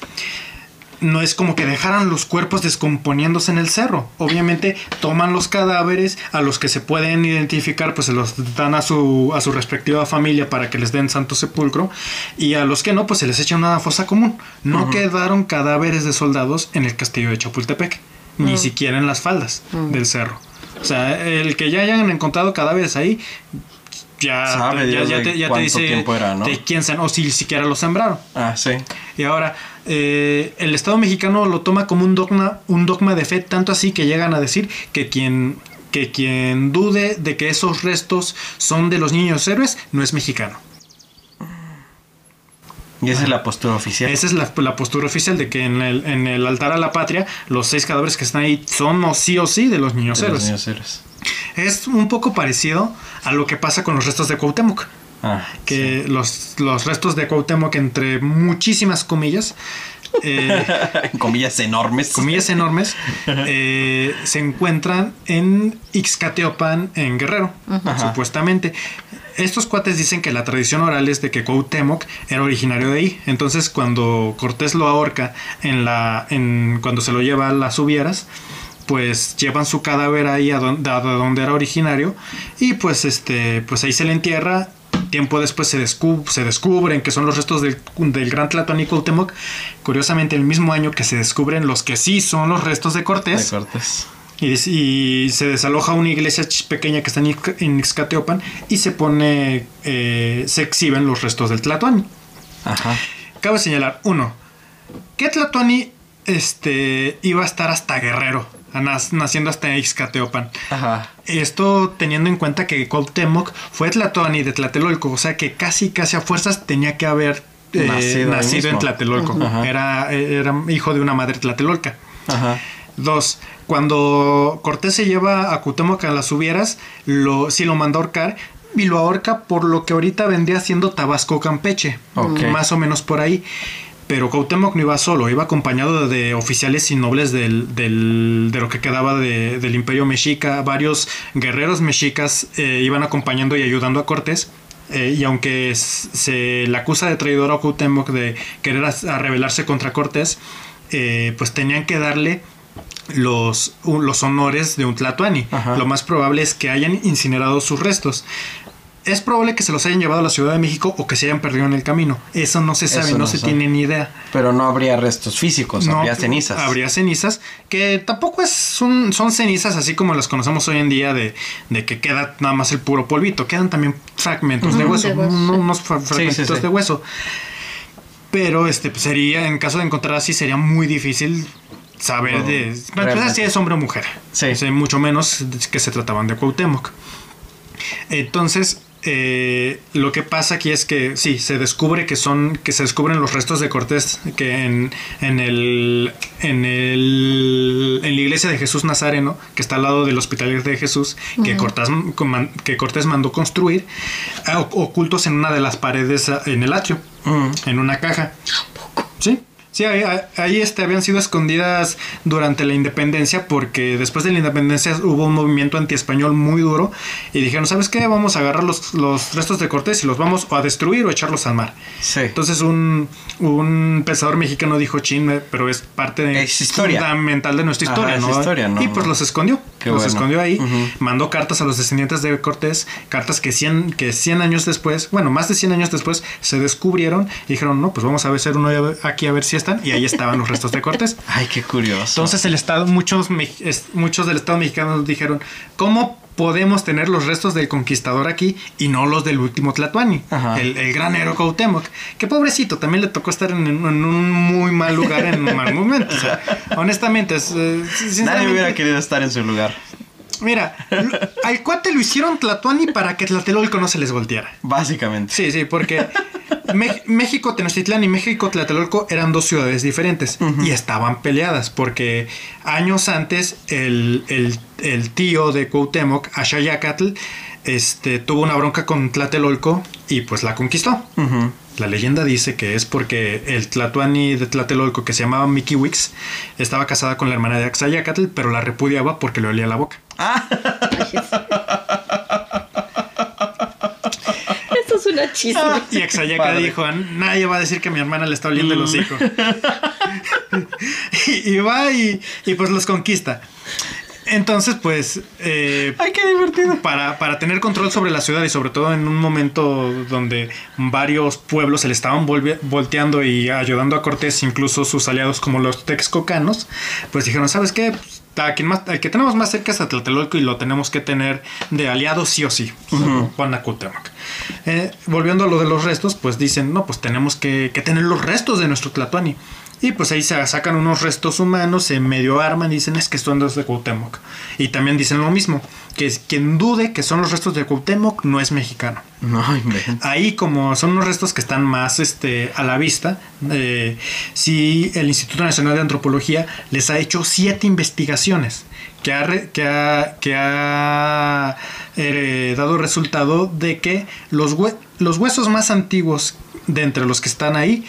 no es como que dejaran los cuerpos descomponiéndose en el cerro. Obviamente toman los cadáveres, a los que se pueden identificar, pues se los dan a su, a su respectiva familia para que les den santo sepulcro. Y a los que no, pues se les echa una fosa común. No quedaron cadáveres de soldados en el castillo de Chapultepec, ni siquiera en las faldas del cerro. O sea, el que ya hayan encontrado cadáveres ahí, ya, Sabe ya, te, ya te cuánto dice tiempo era, ¿no? de quién se- o si siquiera lo sembraron. Ah, sí. Y ahora, eh, el Estado mexicano lo toma como un dogma, un dogma de fe, tanto así que llegan a decir que quien, que quien dude de que esos restos son de los niños héroes no es mexicano. Y esa es la postura oficial. Esa es la, la postura oficial de que en el, en el altar a la patria los seis cadáveres que están ahí son o sí o sí de los niños de los niños héroes. Es un poco parecido a lo que pasa con los restos de Cuauhtémoc. Ah, Que los, los restos de Cuauhtémoc, entre muchísimas comillas, eh, comillas enormes. comillas enormes, eh, se encuentran en Ixcateopan, en Guerrero, Ajá. supuestamente. Estos cuates dicen que la tradición oral es de que Cuauhtémoc era originario de ahí. Entonces, cuando Cortés lo ahorca en la, en, cuando se lo lleva a las Ubieras, pues llevan su cadáver ahí a donde, a donde era originario y pues este, pues ahí se le entierra. Tiempo después se, descu- se descubren que son los restos del, del gran Tlatoani Cuauhtémoc. Curiosamente, el mismo año que se descubren los que sí son los restos de de Cortés. Y, se desaloja una iglesia pequeña que está en en Ixcateopan y se pone, eh, se exhiben los restos del Tlatoani. Ajá. Cabe señalar, uno, que Tlatoani este, iba a estar hasta Guerrero, naciendo hasta Ixcateopan. Ajá. Esto teniendo en cuenta que Cuauhtémoc fue Tlatoani de Tlatelolco, o sea que casi casi a fuerzas tenía que haber eh, Nacido en. Tlatelolco. Ajá. Era, era hijo de una madre tlatelolca. Ajá. Dos, cuando Cortés se lleva a Cuauhtémoc a las Ubieras, lo, sí lo manda a ahorcar y lo ahorca por lo que ahorita vendría siendo Tabasco Campeche, más o menos por ahí. Pero Cuauhtémoc no iba solo, iba acompañado de oficiales y nobles del, del- de lo que quedaba de- del imperio mexica. Varios guerreros mexicas eh, iban acompañando y ayudando a Cortés. Eh, y aunque se le acusa de traidor a Cuauhtémoc de querer a rebelarse contra Cortés, eh, pues tenían que darle los, los honores de un Tlatoani. Ajá. Lo más probable es que hayan incinerado sus restos. Es probable que se los hayan llevado a la Ciudad de México o que se hayan perdido en el camino. Eso no se sabe, no, no se sabe. tiene ni idea. Pero no habría restos físicos, No, habría cenizas. Habría cenizas, que tampoco es, son, son cenizas así como las conocemos hoy en día de, de que queda nada más el puro polvito. Quedan también fragmentos de hueso, de unos fra- fragmentos sí, sí. de hueso. Pero este pues, sería, en caso de encontrar así, sería muy difícil saber Oh, de... Para si es hombre o mujer. Sí. O sea, mucho menos que se trataban de Cuauhtémoc. Entonces, eh, lo que pasa aquí es que sí, se descubre que son, que se descubren los restos de Cortés que en, en el, en el, en la iglesia de Jesús Nazareno, que está al lado del hospital de Jesús, que, Cortés, que Cortés mandó construir, ah, ocultos en una de las paredes ah, en el atrio, en una caja. Sí. Ahí, ahí, este, habían sido escondidas durante la independencia porque después de la independencia hubo un movimiento antiespañol muy duro y dijeron, ¿sabes qué? Vamos a agarrar los, los restos de Cortés y los vamos a destruir o a echarlos al mar. Sí. Entonces un, un pensador mexicano dijo, chin, eh, pero es parte de, Es historia. fundamental de nuestra historia, es ¿no? historia, ¿no? Y pues los escondió. Qué los bueno. escondió ahí. Mandó cartas a los descendientes de Cortés, cartas que 100, que 100 años después, bueno, más de 100 años después, se descubrieron y dijeron, no, pues vamos a hacer uno aquí a ver si están. Y ahí estaban los restos de Cortés. Ay, qué curioso. Entonces el Estado, muchos, muchos del Estado mexicano dijeron, ¿cómo podemos tener los restos del conquistador aquí y no los del último Tlatuani? El, el gran héroe Cuauhtémoc. Que pobrecito, también le tocó estar en, en un muy mal lugar en un mal momento. O sea, honestamente, es, eh, Nadie hubiera querido estar en su lugar. Mira, al cuate lo hicieron Tlatuani para que Tlatelolco no se les volteara. Básicamente. Sí, sí, porque México Tenochtitlán y México Tlatelolco eran dos ciudades diferentes y estaban peleadas porque años antes el, el- el tío de Cuauhtémoc, Axayacatl, este, tuvo una bronca con Tlatelolco y pues la conquistó. La leyenda dice que es porque el Tlatuani de Tlatelolco, que se llamaba Mickey Wicks, estaba casada con la hermana de Axayacatl, pero la repudiaba porque le olía la boca. Eso es una chisme. Y Exayaca Padre. dijo, nadie va a decir que mi hermana le está oliendo el hocico. y, y va y, y pues los conquista. Entonces, pues, eh, Ay, qué divertido. para, para tener control sobre la ciudad y sobre todo en un momento donde varios pueblos se le estaban volteando y ayudando a Cortés, incluso sus aliados como los texcocanos, pues dijeron, ¿sabes qué? Pues, a quien más, al que tenemos más cerca es a Tlatelolco y lo tenemos que tener de aliado sí o sí, Juan. Eh, volviendo a lo de los restos, pues dicen, no, pues tenemos que, que tener los restos de nuestro Tlatuani. Y pues ahí se sacan unos restos humanos, se medio arman y dicen es que son los de Cuauhtémoc. Y también dicen lo mismo, que quien dude que son los restos de Cuauhtémoc no es mexicano. No. Ahí como son unos restos que están más este, a la vista, eh, sí el Instituto Nacional de Antropología les ha hecho siete investigaciones que ha, re- que ha, que ha eh, dado resultado de que los, hue- los huesos más antiguos de entre los que están ahí,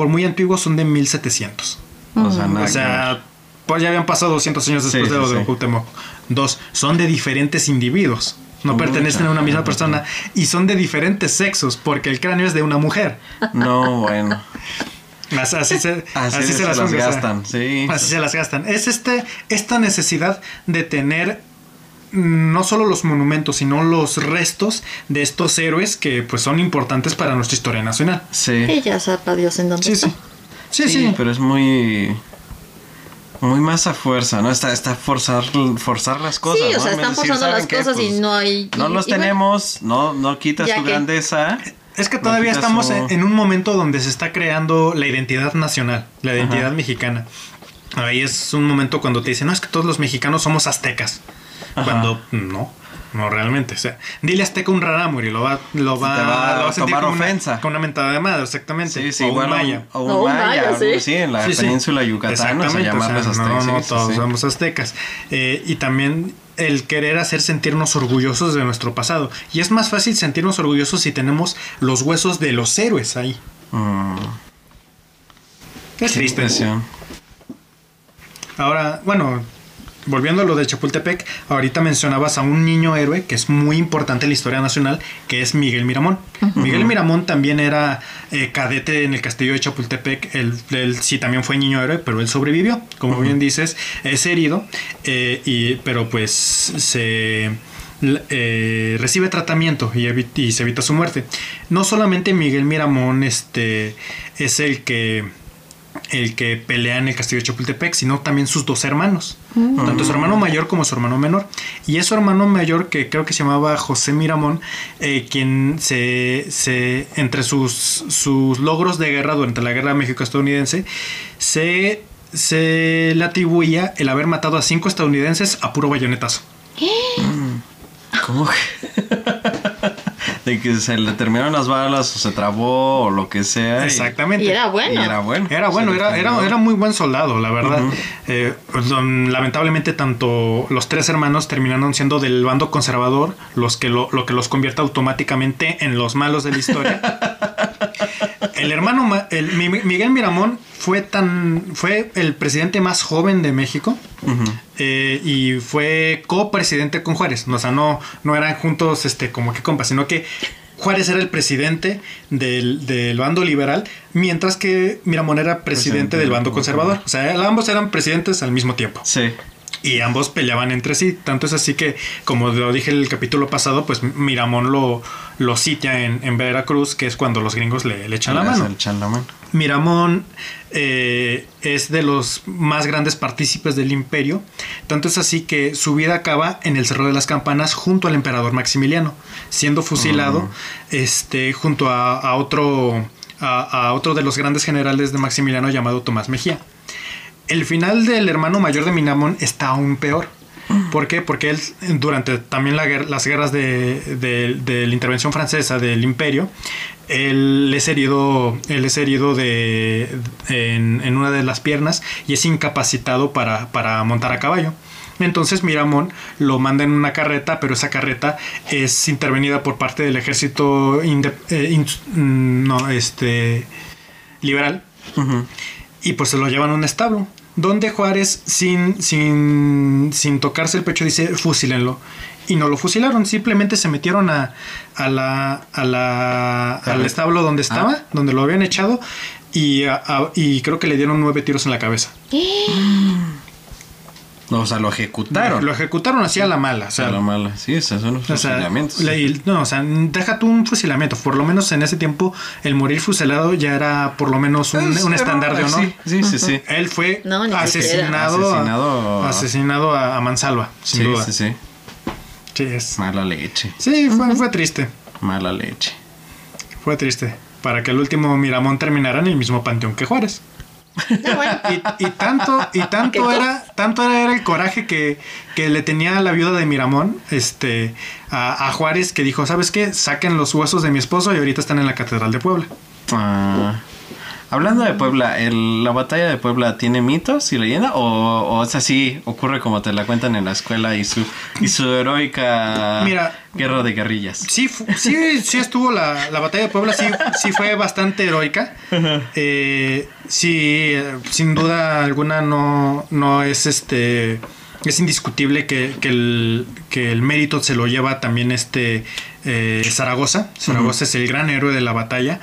por muy antiguos, son de 1700. O sea, nada O sea, pues ya habían pasado 200 años después Sí, de lo sí, de sí. Cuauhtémoc. Dos, son de diferentes individuos. No Mucha. pertenecen a una misma persona y son de diferentes sexos porque el cráneo es de una mujer. No, bueno. Así, así se, Así, así se se las, las pongo, o sea, gastan, sí. Así se las gastan. Es este, esta necesidad de tener mm, no solo los monumentos, sino los restos de estos héroes que pues son importantes para nuestra historia nacional. Sí. Y ya sepa Dios en dónde Sí, está. sí. Sí, sí. Pero es muy. Muy más a fuerza, ¿no? Está, está forzar, forzar las cosas. Sí, o ¿no? sea, están decir, forzando ¿saben las qué? cosas y Pues, no hay. No y- los y bueno, tenemos, no, no tu que- grandeza. Es que todavía estamos su- en, en un momento donde se está creando la identidad nacional, la identidad Ajá. mexicana. Ahí es un momento cuando te dicen, no, es que todos los mexicanos somos aztecas. Ajá. Cuando no, no realmente. O sea, dile azteca un rarámuri y lo va, lo va, Te va lo a sentir tomar como una- ofensa. Con una mentada de madre, exactamente. Sí, sí, o un igual maya. O un, O un maya, sí. así, en la Sí, sí. península yucatana se Exactamente, llamarles o sea, aztecas. No, no, sí, sí, todos sí. somos aztecas. Eh, y también el querer hacer sentirnos orgullosos de nuestro pasado. Y es más fácil sentirnos orgullosos si tenemos los huesos de los héroes ahí. Mm, Es qué triste. impresión. Ahora, bueno, volviendo a lo de Chapultepec, ahorita mencionabas a un niño héroe que es muy importante en la historia nacional, que es Miguel Miramón. Miguel Miramón también era eh, cadete en el castillo de Chapultepec. Él, él sí también fue niño héroe, pero él sobrevivió. Como bien dices, es herido, eh, y, pero pues se eh, recibe tratamiento y, y se evita su muerte. No solamente Miguel Miramón este, es el que el que pelea en el castillo de Chapultepec, sino también sus dos hermanos, tanto su hermano mayor como su hermano menor. Y es su hermano mayor, que creo que se llamaba José Miramón, eh, quien se, se entre sus, sus logros de guerra durante la guerra México-estadounidense, se, se le atribuía el haber matado a cinco estadounidenses a puro bayonetazo. ¿Cómo que? de que se le terminaron las balas o se trabó o lo que sea. Exactamente. Y era bueno. Y era bueno. Era bueno, era, era, era muy buen soldado, la verdad. Eh, pues, don- lamentablemente, tanto los tres hermanos terminaron siendo del bando conservador, los que lo, lo que los convierte automáticamente en los malos de la historia. el hermano, ma- el, Mi- Miguel Miramón fue tan, fue el presidente más joven de México. Eh, y fue copresidente con Juárez. O sea, no, no eran juntos este, como que compas, sino que Juárez era el presidente del, del bando liberal, mientras que Miramón era presidente Presidente del del bando conservador. O sea, ambos eran presidentes al mismo tiempo. Sí. Y ambos peleaban entre sí. Tanto es así que, como lo dije en el capítulo pasado, pues Miramón lo, lo sitia en, en Veracruz, que es cuando los gringos le, le echan la mano. echan la mano. Miramón eh, es de los más grandes partícipes del imperio, tanto es así que su vida acaba en el Cerro de las Campanas junto al emperador Maximiliano, siendo fusilado este, junto a, a otro, a, a otro de los grandes generales de Maximiliano llamado Tomás Mejía. El final del hermano mayor de Miramón está aún peor. ¿Por qué? Porque él, durante también la las guerras de, de- de la intervención francesa del imperio, él es herido, él es herido de, en, en una de las piernas y es incapacitado para, para montar a caballo. Entonces Miramón lo manda en una carreta, pero esa carreta es intervenida por parte del ejército eh, in- mm, no, este, liberal y pues se lo llevan a un establo. Donde Juárez, sin, sin, sin tocarse el pecho, dice fusílenlo. Y no lo fusilaron, simplemente se metieron a, a la, a la, al establo donde estaba, donde lo habían echado, y, a- a- y creo que le dieron nueve tiros en la cabeza. O sea, lo ejecutaron. Lo ejecutaron así a la mala. O sea, a la mala. Sí, esos son los o sea, fusilamientos. no, o sea, deja tú un fusilamiento. Por lo menos en ese tiempo, el morir fusilado ya era por lo menos un, Es- un era- estándar de honor. Sí, sí, sí. sí. Él fue No, asesinado, Asesinado. A, asesinado a, a mansalva, sin Sí, duda. sí, sí. Sí, es- Mala leche. sí, fue, fue triste. Mala leche. Fue triste. Para que el último Miramón terminara en el mismo panteón que Juárez. Bueno. Y, y tanto, y tanto era, tanto era, era el coraje que, que le tenía la viuda de Miramón, este, a, a Juárez, que dijo, ¿sabes qué? Saquen los huesos de mi esposo y ahorita están en la Catedral de Puebla. Ah, hablando de Puebla, el- ¿la batalla de Puebla tiene mitos y leyenda? ¿O, o es así, ocurre como te la cuentan en la escuela y su, y su heroica Mira. guerra de guerrillas? Sí, sí, sí estuvo la, la batalla de Puebla, sí, sí fue bastante heroica. Eh, sí, sin duda alguna no, no es este. Es indiscutible que, que el, que el mérito se lo lleva también este eh, Zaragoza. Zaragoza es el gran héroe de la batalla.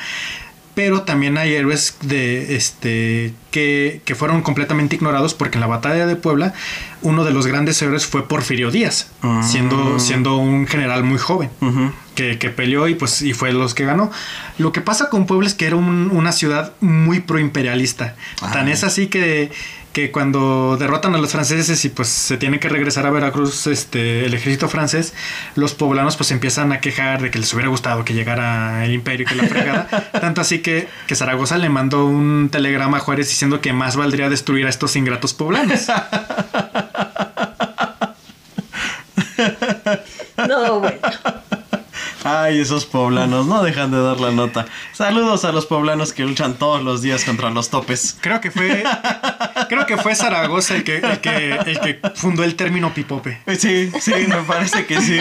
Pero también hay héroes de este que, que fueron completamente ignorados porque en la batalla de Puebla uno de los grandes héroes fue Porfirio Díaz, Ah. siendo, siendo un general muy joven que, que peleó y pues y fue los que ganó. Lo que pasa con Puebla es que era un- una ciudad muy proimperialista. Ah. Tan es así que, que cuando derrotan a los franceses y pues se tiene que regresar a Veracruz este, el ejército francés, los poblanos pues empiezan a quejar de que les hubiera gustado que llegara el imperio y que la fregada. Tanto así que, que Zaragoza le mandó un telegrama a Juárez diciendo que más valdría destruir a estos ingratos poblanos. No, bueno. Ay, esos poblanos, no dejan de dar la nota. Saludos a los poblanos que luchan todos los días contra los topes. Creo que fue. Creo que fue Zaragoza el que, el que, el que fundó el término pipope. Sí, sí, me parece que sí.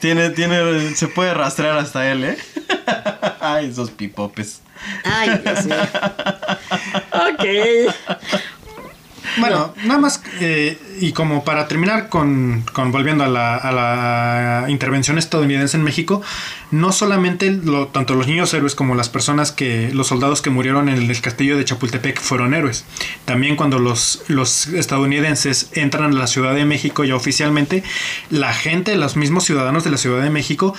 Tiene, tiene, se puede rastrear hasta él, ¿eh? Ay, esos pipopes. Ay, Dios mío. Ok. Bueno, nada más, eh, y como para terminar con, con volviendo a la, a la intervención estadounidense en México, no solamente lo- tanto los niños héroes como las personas que, los soldados que murieron en el castillo de Chapultepec fueron héroes. También cuando los, los estadounidenses entran a la Ciudad de México ya oficialmente, la gente, los mismos ciudadanos de la Ciudad de México,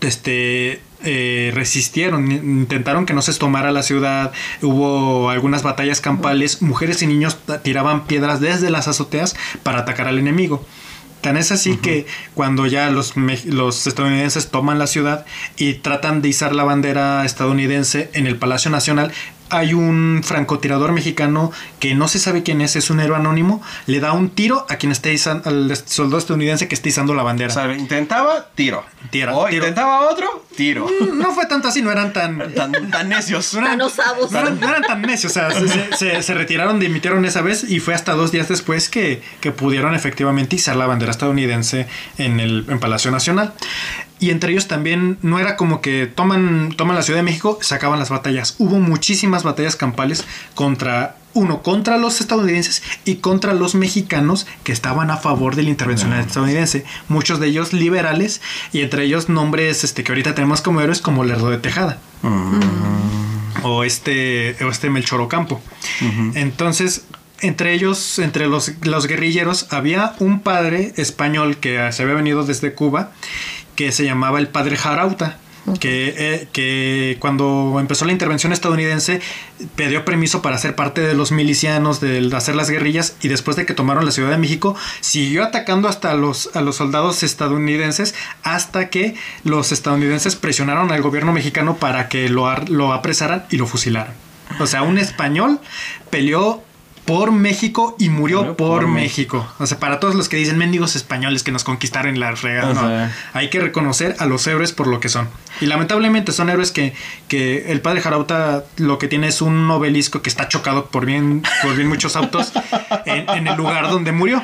este eh, resistieron, intentaron que no se tomara la ciudad, hubo algunas batallas campales, mujeres y niños tiraban piedras desde las azoteas para atacar al enemigo. Tan es así que cuando ya los, los estadounidenses toman la ciudad y tratan de izar la bandera estadounidense en el Palacio Nacional, hay un francotirador mexicano que no se sabe quién es, es un héroe anónimo, le da un tiro a quien esté izando, al soldado estadounidense que esté izando la bandera. O sea, intentaba, tiro. Tira, O tiro. intentaba otro, tiro. no fue tanto así, no eran tan... Tan, tan necios. Tan osados. No eran, no eran tan necios, o sea, se, se- se- se retiraron, dimitieron esa vez y fue hasta dos días después que, que pudieron efectivamente izar la bandera estadounidense en el en Palacio Nacional. Y entre ellos también no era como que toman, toman la Ciudad de México, se acaban las batallas. Hubo muchísimas batallas campales contra, uno, contra los estadounidenses y contra los mexicanos que estaban a favor de la intervención estadounidense. Muchos de ellos liberales y entre ellos nombres este, que ahorita tenemos como héroes como Lerdo de Tejada o este, o este Melchor Ocampo. Entonces, entre ellos, entre los, los guerrilleros, había un padre español que se había venido desde Cuba, que se llamaba el padre Jarauta. Que, eh, que cuando empezó la intervención estadounidense pidió permiso para ser parte de los milicianos, de, hacer las guerrillas y después de que tomaron la Ciudad de México siguió atacando hasta los, a los soldados estadounidenses hasta que los estadounidenses presionaron al gobierno mexicano para que lo, lo apresaran y lo fusilaran. O sea, un español peleó por México y murió Murió por, por México. O sea, para todos los que dicen mendigos españoles que nos conquistaron la regada, O no. sea. Hay que reconocer a los héroes por lo que son. Y lamentablemente son héroes que, que el padre Jarauta lo que tiene es un obelisco que está chocado por bien, por bien muchos autos en, en el lugar donde murió.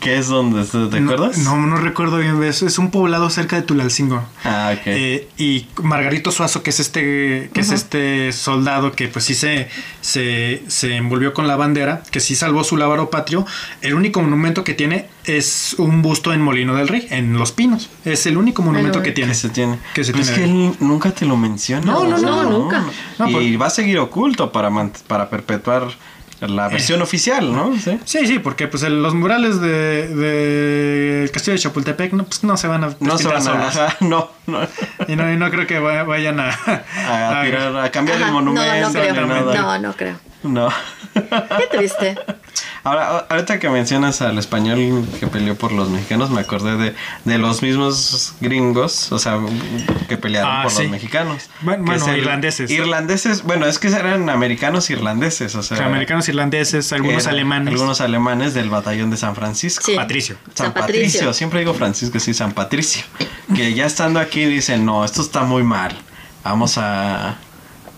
¿Qué es donde? ¿Te acuerdas? No, no, no recuerdo bien. Es, es un poblado cerca de Tulalcingo. Ah, ok. Eh, y Margarito Suazo, que es este, que es este soldado que pues sí se, se, se envolvió con la bandera, que sí salvó su lábaro patrio, el único monumento que tiene es un busto en Molino del Rey, en Los Pinos. Es el único monumento que tiene. que se tiene. Que se Pero es tiene. que él nunca te lo menciona. No, no, no, nunca. No, y por- va a seguir oculto para, para perpetuar la versión oficial, ¿no? Sí. Sí, sí, porque pues el- los murales de, de el castillo de Chapultepec no, pues, no se van a No se van a... ajá, no, no. Y no, y no creo que vaya- vayan a, A, tirar, a cambiar Ajá, el monumento. no, no creo. ni nada. No, no creo. No. Qué triste. Ahora, ahorita que mencionas al español que peleó por los mexicanos, me acordé de, de los mismos gringos, o sea, que pelearon Ah, por sí. los mexicanos. Bueno, Que bueno, el- irlandeses. Irlandeses, bueno, es que eran americanos irlandeses, o O sea, sea, americanos, irlandeses, algunos alemanes. Algunos alemanes del batallón de San Francisco. Sí. Patricio. San, San Patricio. Patricio. siempre digo Francisco, sí, San Patricio. Que ya estando aquí dicen, no, esto está muy mal. Vamos a.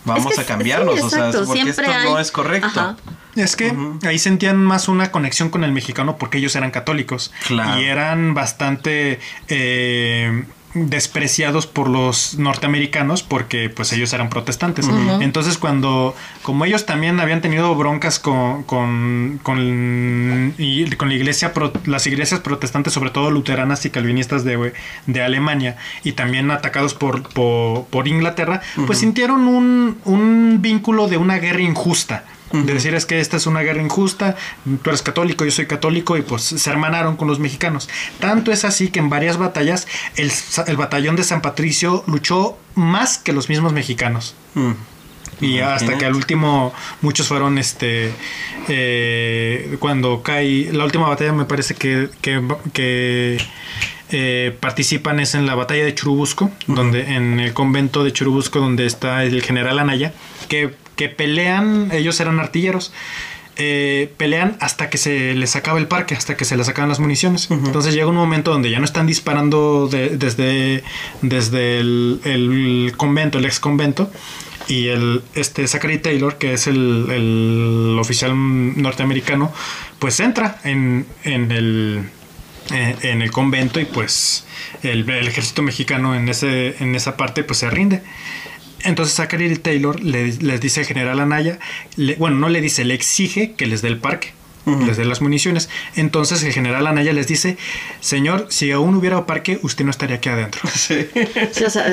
Vamos Es que a cambiarnos, sí, o sea, exacto, porque esto no es correcto. Ajá. Es que ahí sentían más una conexión con el mexicano porque ellos eran católicos. Claro. Y eran bastante eh, despreciados por los norteamericanos porque pues ellos eran protestantes. Entonces cuando, como ellos también habían tenido broncas con, con, con, y- con la iglesia, pro- las iglesias protestantes, sobre todo luteranas y calvinistas de, de Alemania, y también atacados por, por, por Inglaterra, pues sintieron un, un vínculo de una guerra injusta. De decir es que esta es una guerra injusta, tú eres católico, yo soy católico y pues se hermanaron con los mexicanos. Tanto es así que en varias batallas el, el batallón de San Patricio luchó más que los mismos mexicanos. Mm. Y hasta que al último muchos fueron este eh, cuando cae la última batalla me parece que, que, que, eh, participan es en la batalla de Churubusco, donde en el convento de Churubusco donde está el general Anaya, que, que pelean, ellos eran artilleros. eh, pelean hasta que se les acaba el parque, hasta que se les acaban las municiones. Entonces llega un momento donde ya no están disparando de- desde, desde el, el convento, el ex convento, y el este Zachary Taylor, que es el, el oficial norteamericano, pues entra en, en el eh, en el convento y pues el, el ejército mexicano en ese en esa parte pues se rinde. Entonces Zachary Taylor le, les dice al general Anaya, le- bueno, no le dice, le exige que les dé el parque, les dé las municiones. Entonces el general Anaya les dice, señor, si aún hubiera parque, usted no estaría aquí adentro. Sí. Sí, o sea,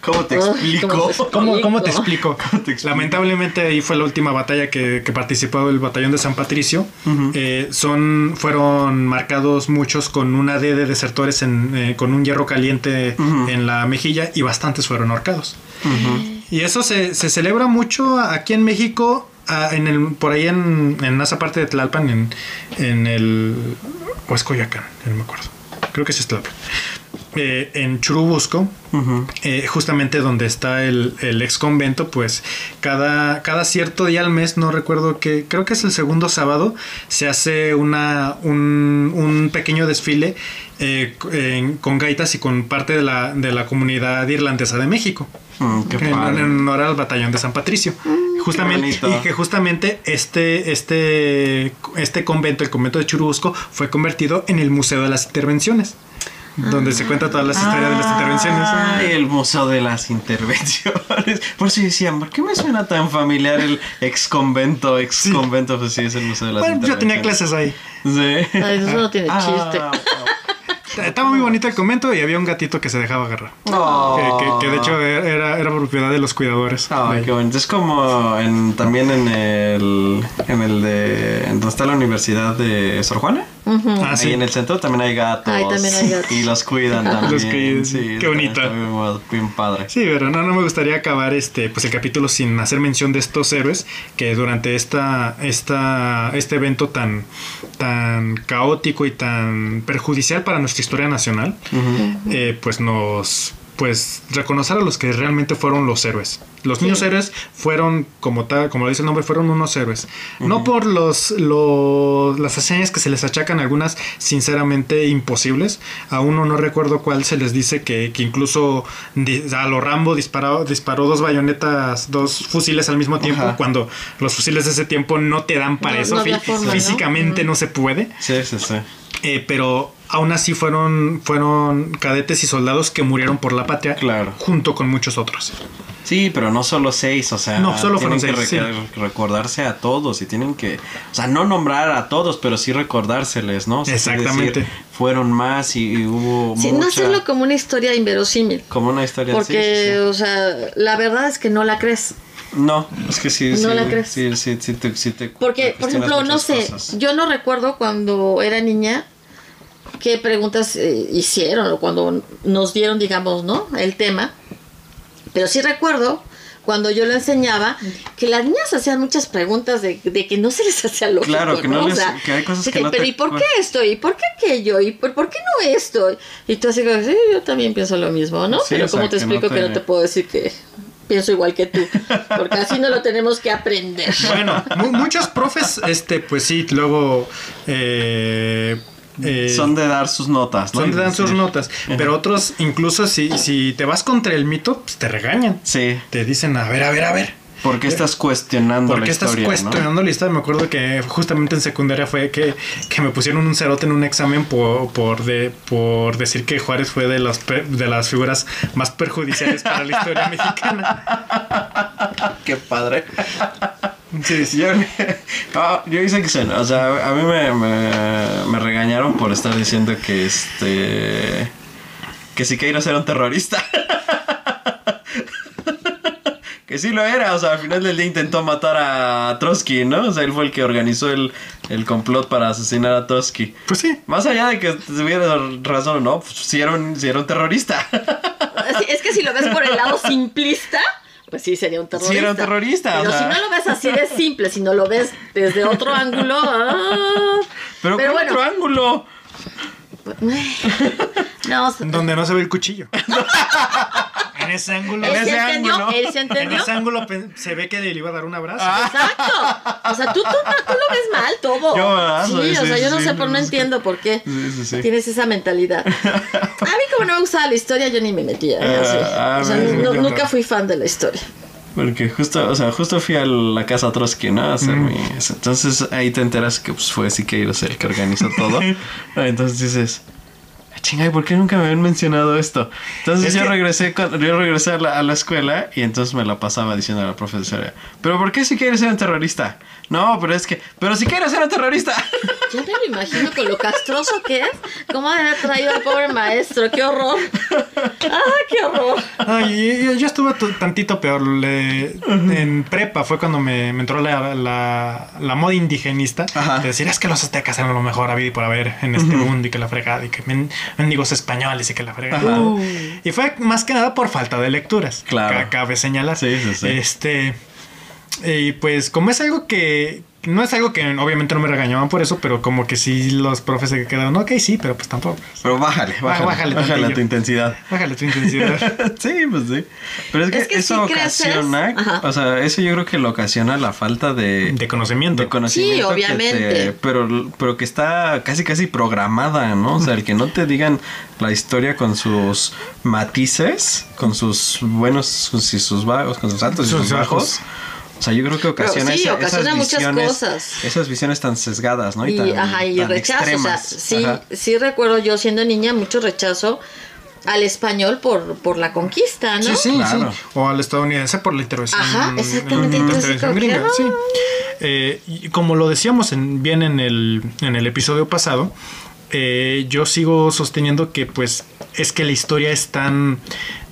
¿Cómo te explico? ¿cómo te- ¿Cómo, cómo te explico? te explico? Lamentablemente ahí fue la última batalla que, que participó el batallón de San Patricio. Eh, son, fueron marcados muchos con una D de desertores en, eh, con un hierro caliente en la mejilla y bastantes fueron ahorcados. Y eso se, se celebra mucho aquí en México, ah, en el, por ahí en, en esa parte de Tlalpan, en, en el... o es Coyoacán, no me acuerdo. Creo que sí es Tlalpan. Eh, en Churubusco, eh, justamente donde está el, el ex convento, pues cada, cada cierto día al mes, no recuerdo que, creo que es el segundo sábado, se hace una, un, un pequeño desfile eh, en- con gaitas y con parte de la, de la comunidad irlandesa de México. Mm, qué en, en honor al batallón de San Patricio. Justamente, y que justamente este, este, este convento, el convento de Churubusco, fue convertido en el Museo de las Intervenciones, donde se cuenta todas las historias de las intervenciones. Ay, el museo de las intervenciones. Por eso decían, ¿por qué me suena tan familiar el ex convento? Ex convento, pues sí, es el museo de las Bueno, yo tenía intervenciones. clases ahí. Sí. Ay, eso no tiene Ah, chiste. Estaba muy bonito el convento y había un gatito que se dejaba agarrar. Que, que- que de hecho era, era propiedad de los cuidadores. Ay, De ahí. qué bonito. Es como en, también en el, en el de. en donde está la Universidad de Sor Juana. Ah, Ahí sí. en el centro también hay gatos. Ay, también hay gatos. Y los cuidan también. Los cuidan. Sí, Qué bonito. bien, padre. Sí, pero no, no me gustaría acabar este, pues el capítulo sin hacer mención de estos héroes que durante esta, esta, este evento tan, tan caótico y tan perjudicial para nuestra historia nacional, eh, pues nos, pues reconocer a los que realmente fueron los héroes. Los niños héroes fueron, como tal, como lo dice el nombre, fueron unos héroes. No por los, los las hazañas que se les achacan, algunas sinceramente imposibles. A uno no recuerdo cuál se les dice que, que incluso a lo Rambo disparó, disparó dos bayonetas, dos fusiles al mismo tiempo, cuando los fusiles de ese tiempo no te dan para No, eso. no había fí- forma, ¿no? Físicamente no se puede. Sí, sí, sí. Eh, pero aún así fueron, fueron cadetes y soldados que murieron por la patria Claro. junto con muchos otros. Sí, pero no solo seis, o sea, No, solo tienen fueron que seis, recordarse a todos y tienen que, o sea, no nombrar a todos, pero sí recordárseles, ¿no? O sea, es Exactamente. decir, fueron más y, y hubo Sí, no mucha, hacerlo como una historia inverosímil. como una historia así, Porque, sí, sí. o sea, la verdad es que no la crees. No, es que sí, No sí, la crees. sí, sí, sí te, sí te- Porque, te por ejemplo, no sé, cosas. yo no recuerdo cuando era niña qué preguntas eh, hicieron o cuando nos dieron, digamos, ¿no? El tema. Pero sí recuerdo cuando yo lo enseñaba que las niñas hacían muchas preguntas de, de que no se les hacía lógico. Claro, que no O les- sea, que hay cosas que no pero te ¿y por qué esto? ¿Y por qué aquello? ¿Y por, por qué no esto? Y tú así como, sí, yo también pienso lo mismo, ¿no? Sí, pero o sea, ¿cómo te que no explico que no te- te puedo decir que pienso igual que tú? Porque así no lo tenemos que aprender. Bueno, mu- muchos profes, este, pues sí, luego eh, eh, son de dar sus notas, ¿no? son de dan sus notas, pero otros incluso si, si te vas contra el mito, pues te regañan. Sí, Te dicen, a ver, a ver, a ver. ¿Por qué estás cuestionando ¿Por la qué estás historia, cuestionando la historia? Me acuerdo que justamente en secundaria fue que, que me pusieron un cerote en un examen por, por, de, por decir que Juárez fue de las, de las figuras más perjudiciales para la historia mexicana. ¿no? Qué padre. Sí, sí. Yo, ah, yo hice que o sea, a mí me, me, me regañaron por estar diciendo que este que Siqueiros era un terrorista. Que sí lo era, o sea, al final del día intentó matar a Trotsky, ¿no? O sea, él fue el que organizó el, el complot para asesinar a Trotsky. Pues sí. Más allá de que tuviera razón o no, pues sí era un, sí era un terrorista. Es que si lo ves por el lado simplista, pues sí sería un terrorista. Sí, era un terrorista, Pero o sea. si no lo ves así de simple, si no lo ves desde otro ángulo. ah, Pero, Pero ¿cuál bueno. otro ángulo? no, o sea, Donde no se ve el cuchillo. en ese ángulo. él en se ese entendió, ángulo. él se En entendió. ese ángulo pe- se ve que le iba a dar un abrazo. Ah. Exacto. O sea, tú, tú, tú lo ves mal todo. Yo, ¿verdad? sí, Sí, o sea, sí, yo no sí, sé, por no entiendo por qué Sí, sí, sí. tienes esa mentalidad. A mí como no me gustaba la historia, yo ni me metía. ¿eh? Ah, Así. ah, o sea, nunca fui fan de la historia. Porque justo, o sea, justo fui a la casa Trotsky, ¿no? A hacer mi... Entonces ahí te enteras que pues, fue Siqueiros el que organizó todo. Entonces dices, "Ah, chinga, ¿y por qué nunca me habían mencionado esto? Entonces Es yo que- regresé con- yo regresé a la, a la escuela y entonces me la pasaba diciendo a la profesora, ¿pero por qué Siqueiros era un terrorista? No, pero es que, pero Siqueiros era un terrorista. Ya me lo imagino con lo castroso que es. ¿Cómo haber traído al pobre maestro? ¡Qué horror! ¡Ah, qué horror! Ay, yo, yo estuve tu- tantito peor. le- en prepa fue cuando me, me entró la, la, la moda indigenista. Ajá. De decir, es que los aztecas eran lo mejor a vida y por haber en este mundo y que la fregada y que men- mendigos españoles y que la fregada. Ajá. Y fue más que nada por falta de lecturas. Claro. Ca- Cabe señalar. Sí, sí, sí. Este. Y pues, como es algo que. No es algo que obviamente no me regañaban por eso, pero como que sí los profes se quedaron, ok, sí, pero pues tampoco. Pero bájale, bájale, bájale bájale, tu intensidad. Bájale tu intensidad. sí, pues sí. Pero es que, Es que eso si ocasiona, o sea, eso yo creo que lo ocasiona la falta de, de conocimiento. de conocimiento. Sí, que obviamente. te- pero, pero que está casi casi programada, ¿no? O sea, el que no te digan la historia con sus matices, con sus buenos y sus bajos, con sus altos y Sus sus bajos. bajos. O sea, yo creo que ocasiona, sí, esa- ocasiona esas muchas visiones, cosas. esas visiones tan sesgadas, ¿no? Y, tan, ajá, y tan rechazo. O sea, extremas. sí, Ajá. sí recuerdo yo siendo niña mucho rechazo al español por, por la conquista, ¿no? Sí, sí, Claro. sí. O al estadounidense por la intervención. Ajá, exactamente, la intervención gringa, sí. Eh, y como lo decíamos en- bien en el, en el episodio pasado, eh, yo sigo sosteniendo que pues es que la historia es tan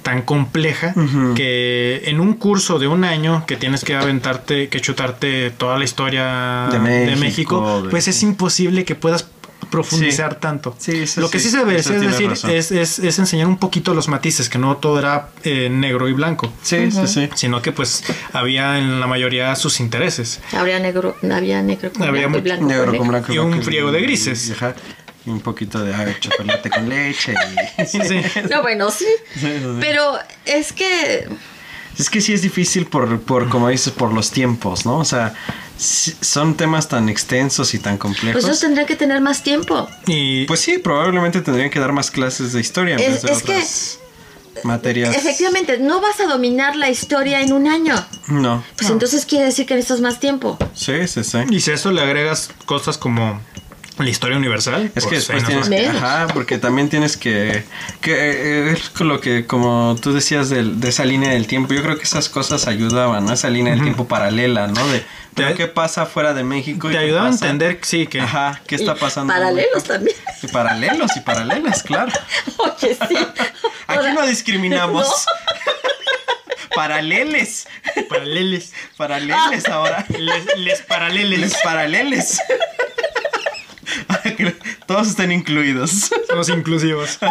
tan compleja que en un curso de un año que tienes que aventarte, que chutarte toda la historia De de México, pues es imposible que puedas profundizar tanto. Sí, eso Lo que sí, sí se eso es decir es, es- es enseñar un poquito los matices, que no todo era eh, negro y blanco, Sí, sí, sí. sino que pues había en la mayoría sus intereses. Habría negro, había negro con Había blanco y blanco Negro con con negro. blanco. Y un friego de grises. y- ajá, y un poquito de ay, chocolate con leche. Y... Sí, sí. No, bueno, sí. Sí, sí, sí. Pero es que Es que sí es difícil por, por, como dices, por los tiempos, ¿no? O sea, son temas tan extensos y tan complejos. pues ellos tendrían que tener más tiempo. Y Pues sí, probablemente tendrían que dar más clases de historia en Es- vez de es que- otras materias. Efectivamente, no vas a dominar la historia en un año. No. Pues No. entonces quiere decir que necesitas más tiempo. Sí, sí, sí. Y si a eso le agregas cosas como la historia universal, Es que pues, después tienes que, ajá, porque también tienes que, que eh, es lo que, como tú decías del- de, esa línea del tiempo, yo creo que esas cosas ayudaban, ¿no? Esa línea del tiempo paralela, ¿no? De, pero Te- ¿qué pasa fuera de México? y te ayudaba a entender, sí, que Ajá, ¿qué está Y pasando? Paralelos también. Y paralelos y paralelas, claro. Oye, sí. Aquí Ahora- no discriminamos. Paraleles. paraleles, Paraleles ahora. les, les paraleles, Les paraleles. Todos están incluidos. somos inclusivos.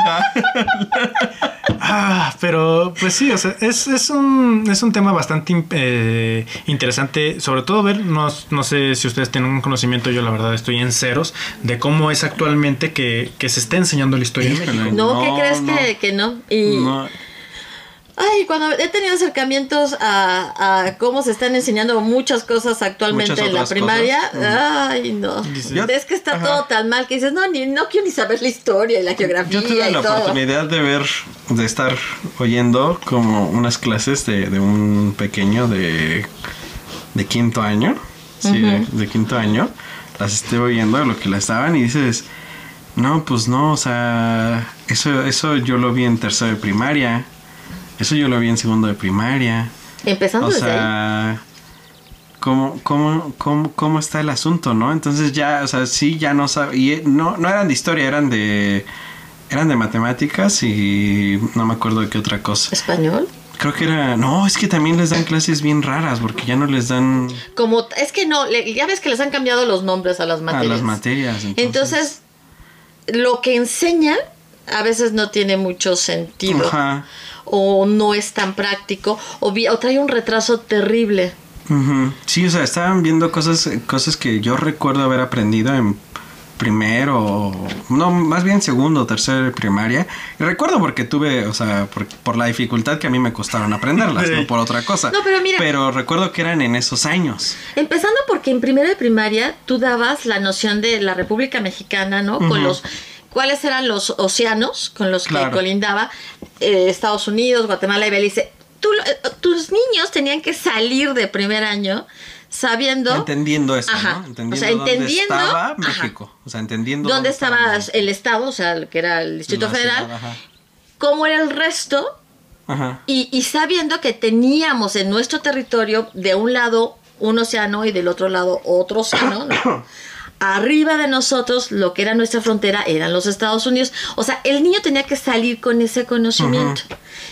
Ah, pero pues sí, o sea, es, es, un, es un tema bastante eh, interesante, sobre todo ver, no, no sé si ustedes tienen un conocimiento, yo la verdad estoy en ceros, de cómo es actualmente que, que se está enseñando la historia en Híjole. México. No, ¿qué No, crees no. Que, que no? Y, No, ay, cuando he tenido acercamientos a, a cómo se están enseñando muchas cosas actualmente Muchas en la primaria, cosas. ay, no. Yo- es que está Ajá. todo tan mal que dices, no, ni, no quiero ni saber la historia y la geografía Yo tuve y la todo. oportunidad de ver, de estar oyendo como unas clases de, de un pequeño de, de quinto año. Sí, de, de quinto año. Las estoy oyendo, lo que las daban, y dices, no, pues no, o sea, eso, eso yo lo vi en tercero de primaria. Eso yo lo vi en segundo de primaria. Empezando O desde ahí. sea, ¿cómo, cómo, cómo, cómo está el asunto, no? Entonces ya, o sea, sí, ya no sabía. No, no eran de historia, eran de. Eran de matemáticas y no me acuerdo de qué otra cosa. ¿Español? Creo que era. No, es que también les dan clases bien raras porque ya no les dan Como, es que no, le- ya ves que les han cambiado los nombres a las a materias. las materias. Entonces, Entonces, lo que enseñan a veces no tiene mucho sentido. Ajá. O no es tan práctico o, vi- o trae un retraso terrible. Sí, o sea, estaban viendo cosas, cosas que yo recuerdo haber aprendido en primero, no, más bien segundo o tercero de primaria. Y recuerdo porque tuve, o sea, por, por la dificultad que a mí me costaron aprenderlas, no por otra cosa. No, pero mira- Pero recuerdo que eran en esos años. Empezando porque en primero de primaria tú dabas la noción de la República Mexicana, ¿no? Con los cuáles eran los océanos con los Claro. que colindaba eh, Estados Unidos, Guatemala y Belice. Tú, lo- eh, tus niños tenían que salir de primer año sabiendo Entendiendo eso, Ajá. ¿no? Entendiendo, O sea, entendiendo- dónde estaba ajá. México. O sea, entendiendo dónde estaba el estado, o sea, que era el Distrito Federal, ciudad, ajá. cómo era el resto Ajá. y, y sabiendo que teníamos en nuestro territorio de un lado un océano y del otro lado otro océano, ¿no? arriba de nosotros lo que era nuestra frontera eran los Estados Unidos. O sea, el niño tenía que salir con ese conocimiento.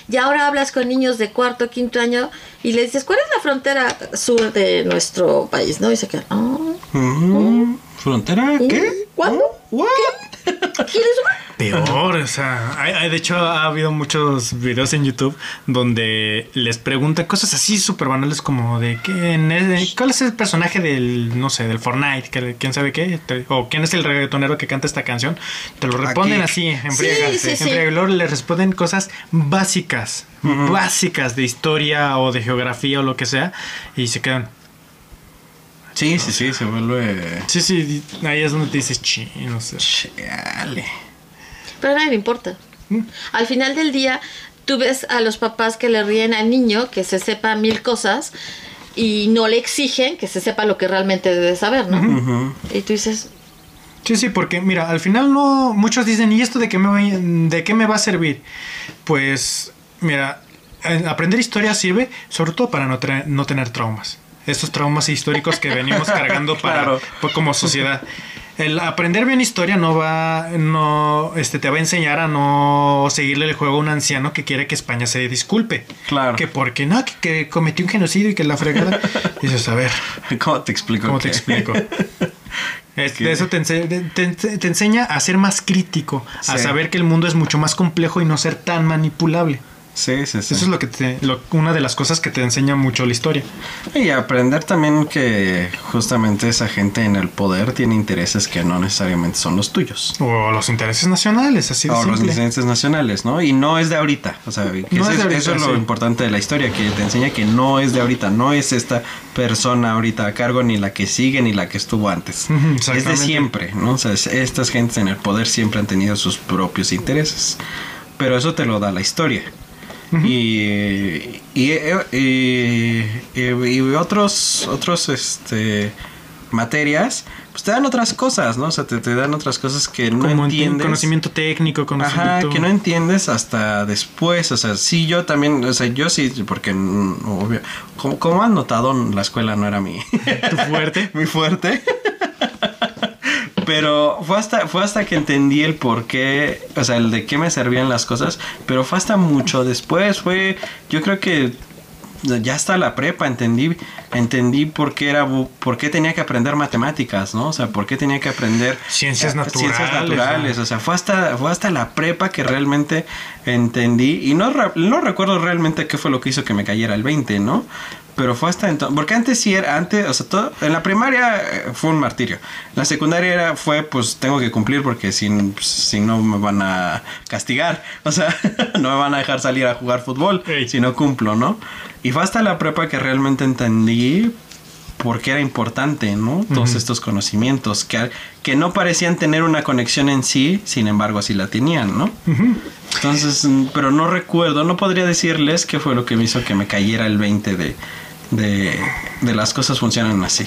Y ahora hablas con niños de cuarto, quinto año y le dices, ¿cuál es la frontera sur de nuestro país? ¿No? Y se quedan, "Ah, Ujú. ¿Frontera? ¿Qué? ¿Cuándo? ¿What? ¿quieres una?". Peor, o sea, hay- hay- de hecho ha habido muchos videos en YouTube donde les preguntan cosas así súper banales como de quién es, cuál es el personaje del, no sé, del Fortnite, quién sabe qué, o quién es el reggaetonero que canta esta canción, te lo responden Aquí. así, en friega, Sí, sí, sí. friega, y luego le responden cosas básicas, básicas de historia o de geografía o lo que sea, y se quedan, Sí, sí, sí, se vuelve... sí, sí, ahí es donde te dices, chi, no sé. Chale. Pero a nadie le importa. Al final del día, tú ves a los papás que le ríen al niño que se sepa mil cosas y no le exigen que se sepa lo que realmente debe saber, ¿no? Y tú dices, Sí, sí, porque mira, al final no, muchos dicen, ¿y esto de qué me va, de qué me va a servir? Pues, mira, aprender historia sirve sobre todo para no, no tener traumas. Estos traumas históricos que venimos cargando para, Claro. pues, como sociedad. El aprender bien historia no va, no, este, te va a enseñar a no seguirle el juego a un anciano que quiere que España se disculpe. Claro. Que porque no, que, que cometió un genocidio y que la fregada. dices, a ver, ¿Cómo te explico? ¿Cómo te explico? Eso te, ense- te- te- te enseña a ser más crítico, a saber que el mundo es mucho más complejo y no ser tan manipulable. Sí, sí, sí. Eso es lo que te, lo- una de las cosas que te enseña mucho la historia. Y aprender también que justamente esa gente en el poder tiene intereses que no necesariamente son los tuyos. O los intereses nacionales, así de O los simple. intereses nacionales, ¿no? Y no es de ahorita. O sea, No eso, es de es, ahorita, eso es lo sí. importante de la historia, que te enseña que no es de ahorita, no es esta persona ahorita a cargo, ni la que sigue, ni la que estuvo antes. Es de siempre, ¿no? O sea, es- estas gentes en el poder siempre han tenido sus propios intereses. Pero eso te lo da la historia. Y, y, y- y- y otros, otros, este, materias, pues te dan otras cosas, ¿no? O sea, te, te dan otras cosas que no Como enti- entiendes. conocimiento técnico, conocimiento... Ajá, que no entiendes hasta después. O sea, sí, yo también, o sea, yo sí, porque mm, obvio, como, como han notado, la escuela no era mi, Tu fuerte. muy fuerte. Pero fue hasta, fue hasta que entendí el por qué, o sea, el de qué me servían las cosas, pero fue hasta mucho después, fue, yo creo que ya hasta la prepa entendí, entendí por qué era, por qué tenía que aprender matemáticas, ¿no? O sea, por qué tenía que aprender Ciencias eh, naturales, Ciencias naturales, ¿no? o sea, fue hasta, fue hasta la prepa que realmente entendí y no, no recuerdo realmente qué fue lo que hizo que me cayera el 20, ¿no? Pero fue hasta entonces, porque antes sí era, antes, o sea, todo, en la primaria eh, fue un martirio. La secundaria era, fue, pues tengo que cumplir porque si, si no me van a castigar, o sea, no me van a dejar salir a jugar fútbol Ey. si no cumplo, ¿no? Y fue hasta la prepa que realmente entendí por qué era importante, ¿no? Todos estos conocimientos que, que no parecían tener una conexión en sí, sin embargo sí la tenían, ¿no? Entonces, mm, pero no recuerdo, no podría decirles qué fue lo que me hizo que me cayera el 20 de, de, de las cosas funcionan así.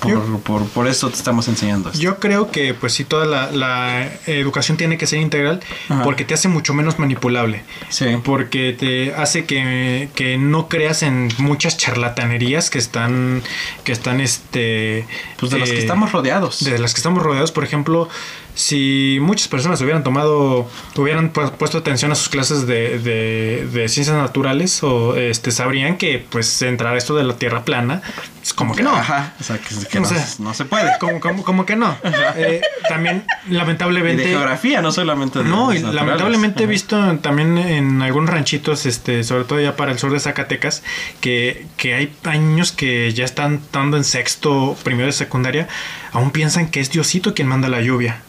Por, por, por eso te estamos enseñando esto. Yo creo que pues sí, toda la, la educación tiene que ser integral Ajá. porque te hace mucho menos manipulable. Sí. Porque te hace que, que no creas en muchas charlatanerías que están, que están este... Pues de los que eh, estamos rodeados. de las que estamos rodeados, por ejemplo, si muchas personas hubieran tomado, hubieran pu- puesto atención a sus clases de, de- de ciencias naturales, o este sabrían que pues entrar a esto de la tierra plana, es como que no. Ajá, o sea, que no, sea, no se puede. Como, como, como que no. Eh, también, Y de lamentablemente. geografía, no solamente de No, y lamentablemente he visto también en algunos ranchitos, este, sobre todo ya para el sur de Zacatecas, que, que hay, niños que ya están estando en sexto, primero de secundaria, aún piensan que es Diosito quien manda la lluvia.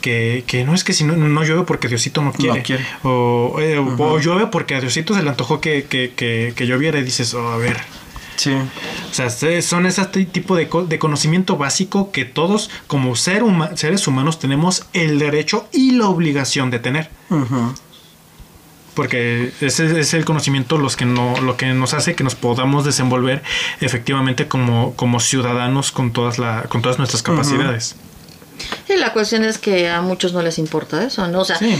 Que, que no es que si no, no llueve porque Diosito no quiere. quiere. O, eh, o- llueve porque a Diosito se le antojó que, que, que, que lloviera y dices, oh, a ver. Sí. O sea, se- son ese tipo de, co- de conocimiento básico que todos como ser huma- seres humanos tenemos el derecho y la obligación de tener. Porque ese es el conocimiento los que no, lo que nos hace que nos podamos desenvolver efectivamente como, como ciudadanos con todas, la, con todas nuestras capacidades. Y la cuestión es que a muchos no les importa eso, ¿no? O sea, Sí.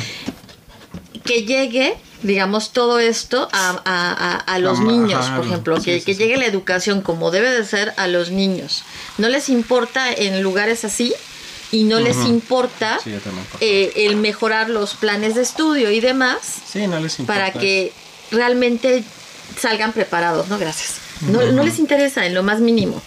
que llegue, digamos, todo esto a, a- a- a los niños, por ejemplo, sí, que, sí, que sí. llegue la educación como debe de ser a los niños. No les importa en lugares así y no les importa eh, el mejorar los planes de estudio y demás no les para que realmente salgan preparados, ¿no? Gracias. No, no les interesa en lo más mínimo.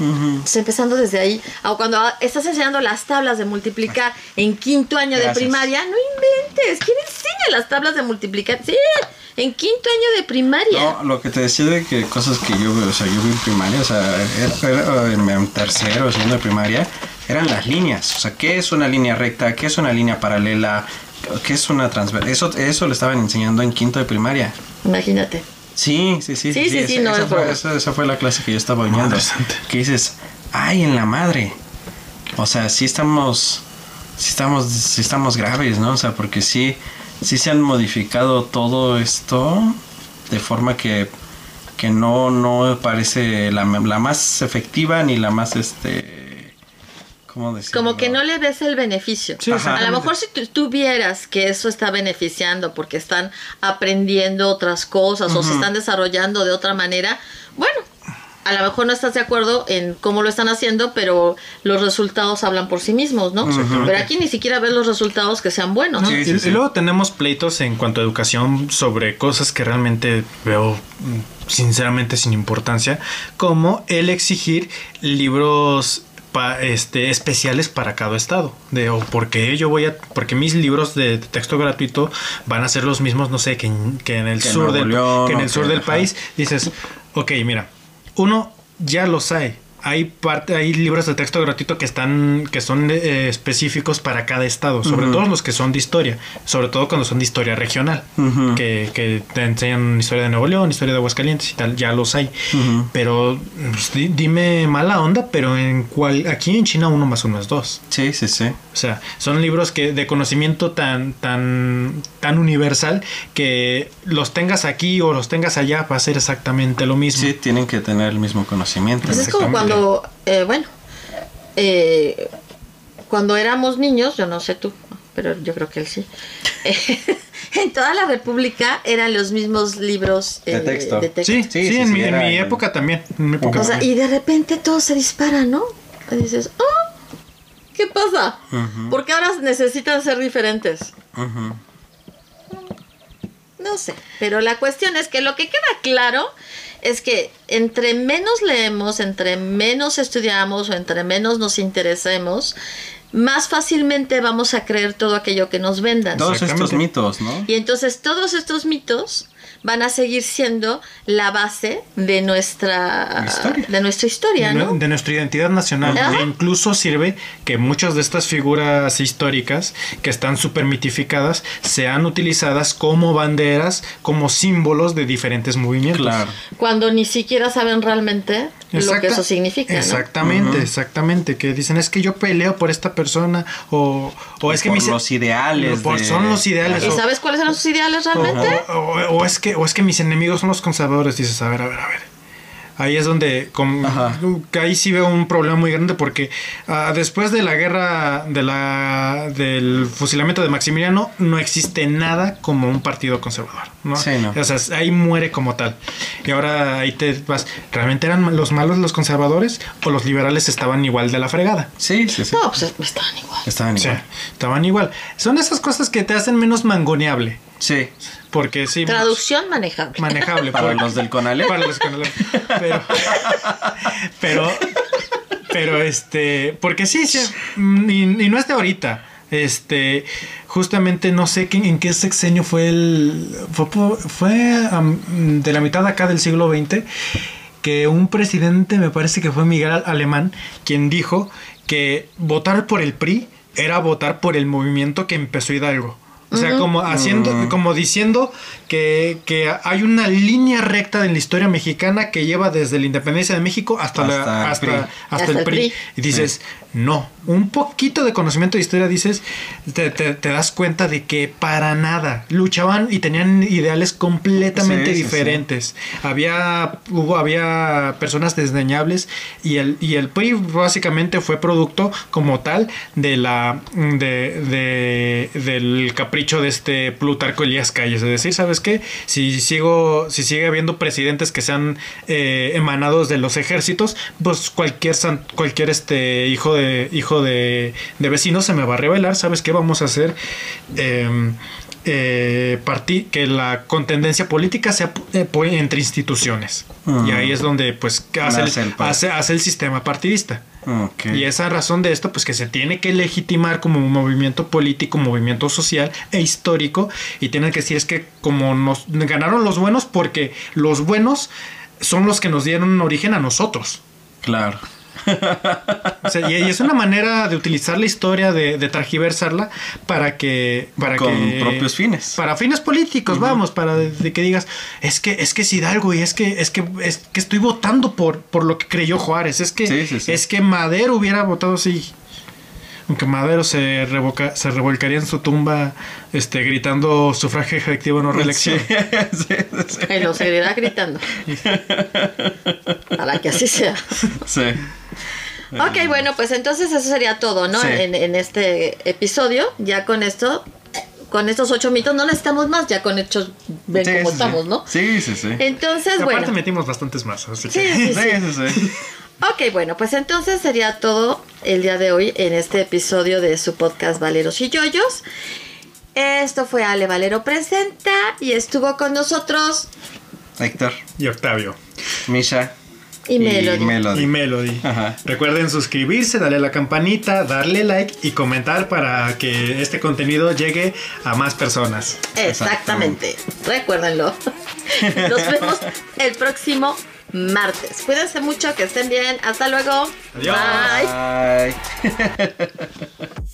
Entonces, empezando desde ahí, o cuando estás enseñando las tablas de multiplicar en quinto año de Gracias. primaria, no inventes. ¿Quién enseña las tablas de multiplicar? Sí, en quinto año de primaria. No, lo que te decía de que cosas que yo, o sea, yo vi en primaria, o sea, era, en, tercero o segundo de primaria, eran las líneas. O sea, ¿qué es una línea recta? ¿Qué es una línea paralela? ¿Qué es una transversal? Eso, eso lo estaban enseñando en quinto de primaria. Imagínate. Sí, sí, sí. Sí, sí, sí, esa, no esa es fue, broma. esa, esa fue la clase que yo estaba santa. Que dices, ay, en la madre. O sea, sí estamos, sí estamos, sí estamos graves, ¿no? O sea, porque sí, sí se han modificado todo esto de forma que, que no, no parece la, la más efectiva ni la más, este, ¿cómo decirlo? Como que no le ves el beneficio. Sí, a lo mejor si tú, tú vieras que eso está beneficiando porque están aprendiendo otras cosas o se están desarrollando de otra manera, bueno, a lo mejor no estás de acuerdo en cómo lo están haciendo, pero los resultados hablan por sí mismos, ¿no? Pero aquí ni siquiera ves los resultados que sean buenos. ¿no? Sí, y, sí, y sí. luego tenemos pleitos en cuanto a educación sobre cosas que realmente veo mm, sinceramente sin importancia, como el exigir libros pa- este, especiales para cada estado. De o porque yo voy a, porque mis libros de texto gratuito van a ser los mismos, no sé, que en, que en el Que sur del, León, que en el sur del ajá. país. Dices, ok, mira, uno ya los hay. Hay parte, hay libros de texto gratuito que están, que son eh, específicos para cada estado, sobre todo los que son de historia, sobre todo cuando son de historia regional, que, que te enseñan historia de Nuevo León, historia de Aguascalientes y tal, ya los hay. Pero pues, di- dime mala onda, pero en cual, aquí en China uno más uno es dos. Sí, sí, sí. O sea, son libros que de conocimiento tan, tan, tan universal que los tengas aquí o los tengas allá va a ser exactamente lo mismo. Sí, tienen que tener el mismo conocimiento. Pues es como Exactamente. Cuando, eh, bueno, eh, cuando éramos niños, yo no sé tú, pero yo creo que él sí. en toda la República eran los mismos libros De eh, texto. de texto. Sí, Sí, sí, sí, en, sí, mi, en era mi el- época también. En mi época O sea, también. y de repente todo se dispara, ¿no? Y dices, oh, ¿qué pasa? Ujú. Porque ahora necesitan ser diferentes. No sé, pero la cuestión es que lo que queda claro es que entre menos leemos, entre menos estudiamos o entre menos nos interesemos, más fácilmente vamos a creer todo aquello que nos vendan. Todos estos mitos, ¿no? Y entonces todos estos mitos van a seguir siendo la base de nuestra Historia. de nuestra historia, de, ¿no? de nuestra identidad nacional. Ajá. E incluso sirve que muchas de estas figuras históricas que están súper mitificadas sean utilizadas como banderas, como símbolos de diferentes movimientos. Claro. Cuando ni siquiera saben realmente lo que Exacta- eso significa, ¿no? Exactamente, Ujú. exactamente. Que dicen es que yo peleo por esta persona o, o es que por mis- los ideales. por- de- son los ideales. ¿Y o- sabes cuáles eran sus ideales o, realmente? o- o- o es que, o es que mis enemigos son los conservadores. Dices, a ver, a ver, a ver. Ahí es donde como, Ajá. que ahí sí veo un problema muy grande porque ah, después de la guerra de la del fusilamiento de Maximiliano no existe nada como un partido conservador, ¿no? Sí, no. O sea, ahí muere como tal. Y ahora ahí te vas, ¿realmente eran los malos los conservadores o los liberales estaban igual de la fregada? Sí, sí, sí. No, pues estaban igual. Estaban O sea, igual. estaban igual. Son esas cosas que te hacen menos mangoneable. Sí. Porque sí. Traducción manejable. Manejable. Para por- los del Conalep. Para los canales. Pero. Pero. Pero este, porque sí, sí mm, y, y no es de ahorita. Este, justamente no sé qué- en qué sexenio fue el. Fue, fue de la mitad acá del siglo XX que un presidente, me parece que fue Miguel Alemán, quien dijo que votar por el PRI era votar por el movimiento que empezó Hidalgo. O sea, como haciendo, como diciendo que, que hay una línea recta en la historia mexicana que lleva desde la independencia de México hasta, Hasta la, el hasta, PRI. hasta el PRI. Y dices, no, un poquito de conocimiento de historia dices, te, te- te das cuenta de que para nada luchaban y tenían ideales completamente Sí, sí, sí. diferentes. Había, hubo, había personas desdeñables y el, y el PRI básicamente fue producto como tal de la de, de- del capricho de este Plutarco Elías Calles. Es decir, ¿sabes qué? Si sigo, si sigue habiendo presidentes que sean eh, emanados de los ejércitos, pues cualquier cualquier este hijo de hijo de, de vecino se me va a revelar. ¿Sabes qué? Vamos a hacer Em, eh, parti- que la contendencia política sea eh, entre instituciones. Ujú. Y ahí es donde pues hace el el, par- hace, hace el sistema partidista. Y esa razón de esto, pues que se tiene que legitimar como un movimiento político, movimiento social e histórico. Y tienen que decir es que como nos ganaron los buenos, porque los buenos son los que nos dieron origen a nosotros. Claro. O sea, y, y es una manera de utilizar la historia, de, de targiversarla para que... Para Con que, propios fines. Para fines políticos, vamos, para de, de que digas, es que es que es Hidalgo y es que es que es que estoy votando por, por lo que creyó Juárez, es que Sí, sí, sí. es que Madero hubiera votado así. Aunque Madero se revoca, se revolcaría en su tumba este gritando sufragio efectivo no reelección. Sí, sí, sí. Y lo seguirá gritando. Para que así sea. Sí. Ok, bueno, pues entonces eso sería todo, ¿no? Sí. En, en este episodio. Ya con esto, con estos ocho mitos, no necesitamos más. Ya con hechos ven Sí, cómo sí, estamos, sí. ¿no? Sí, sí, sí. Entonces, Aparte bueno. metimos bastantes más. así Sí, que- sí, Sí, sí. Ok, bueno, pues entonces sería todo el día de hoy en este episodio de su podcast Valeros y Yoyos. Esto fue Ale Valero Presenta y estuvo con nosotros Héctor, Y Octavio. Misha y Melody. Y Melody. Ajá. Recuerden suscribirse, darle a la campanita, darle like y comentar para que este contenido llegue a más personas. Exactamente. Recuérdenlo. Nos vemos el próximo martes. Cuídense mucho, que estén bien. Hasta luego. Adiós. Bye. Bye.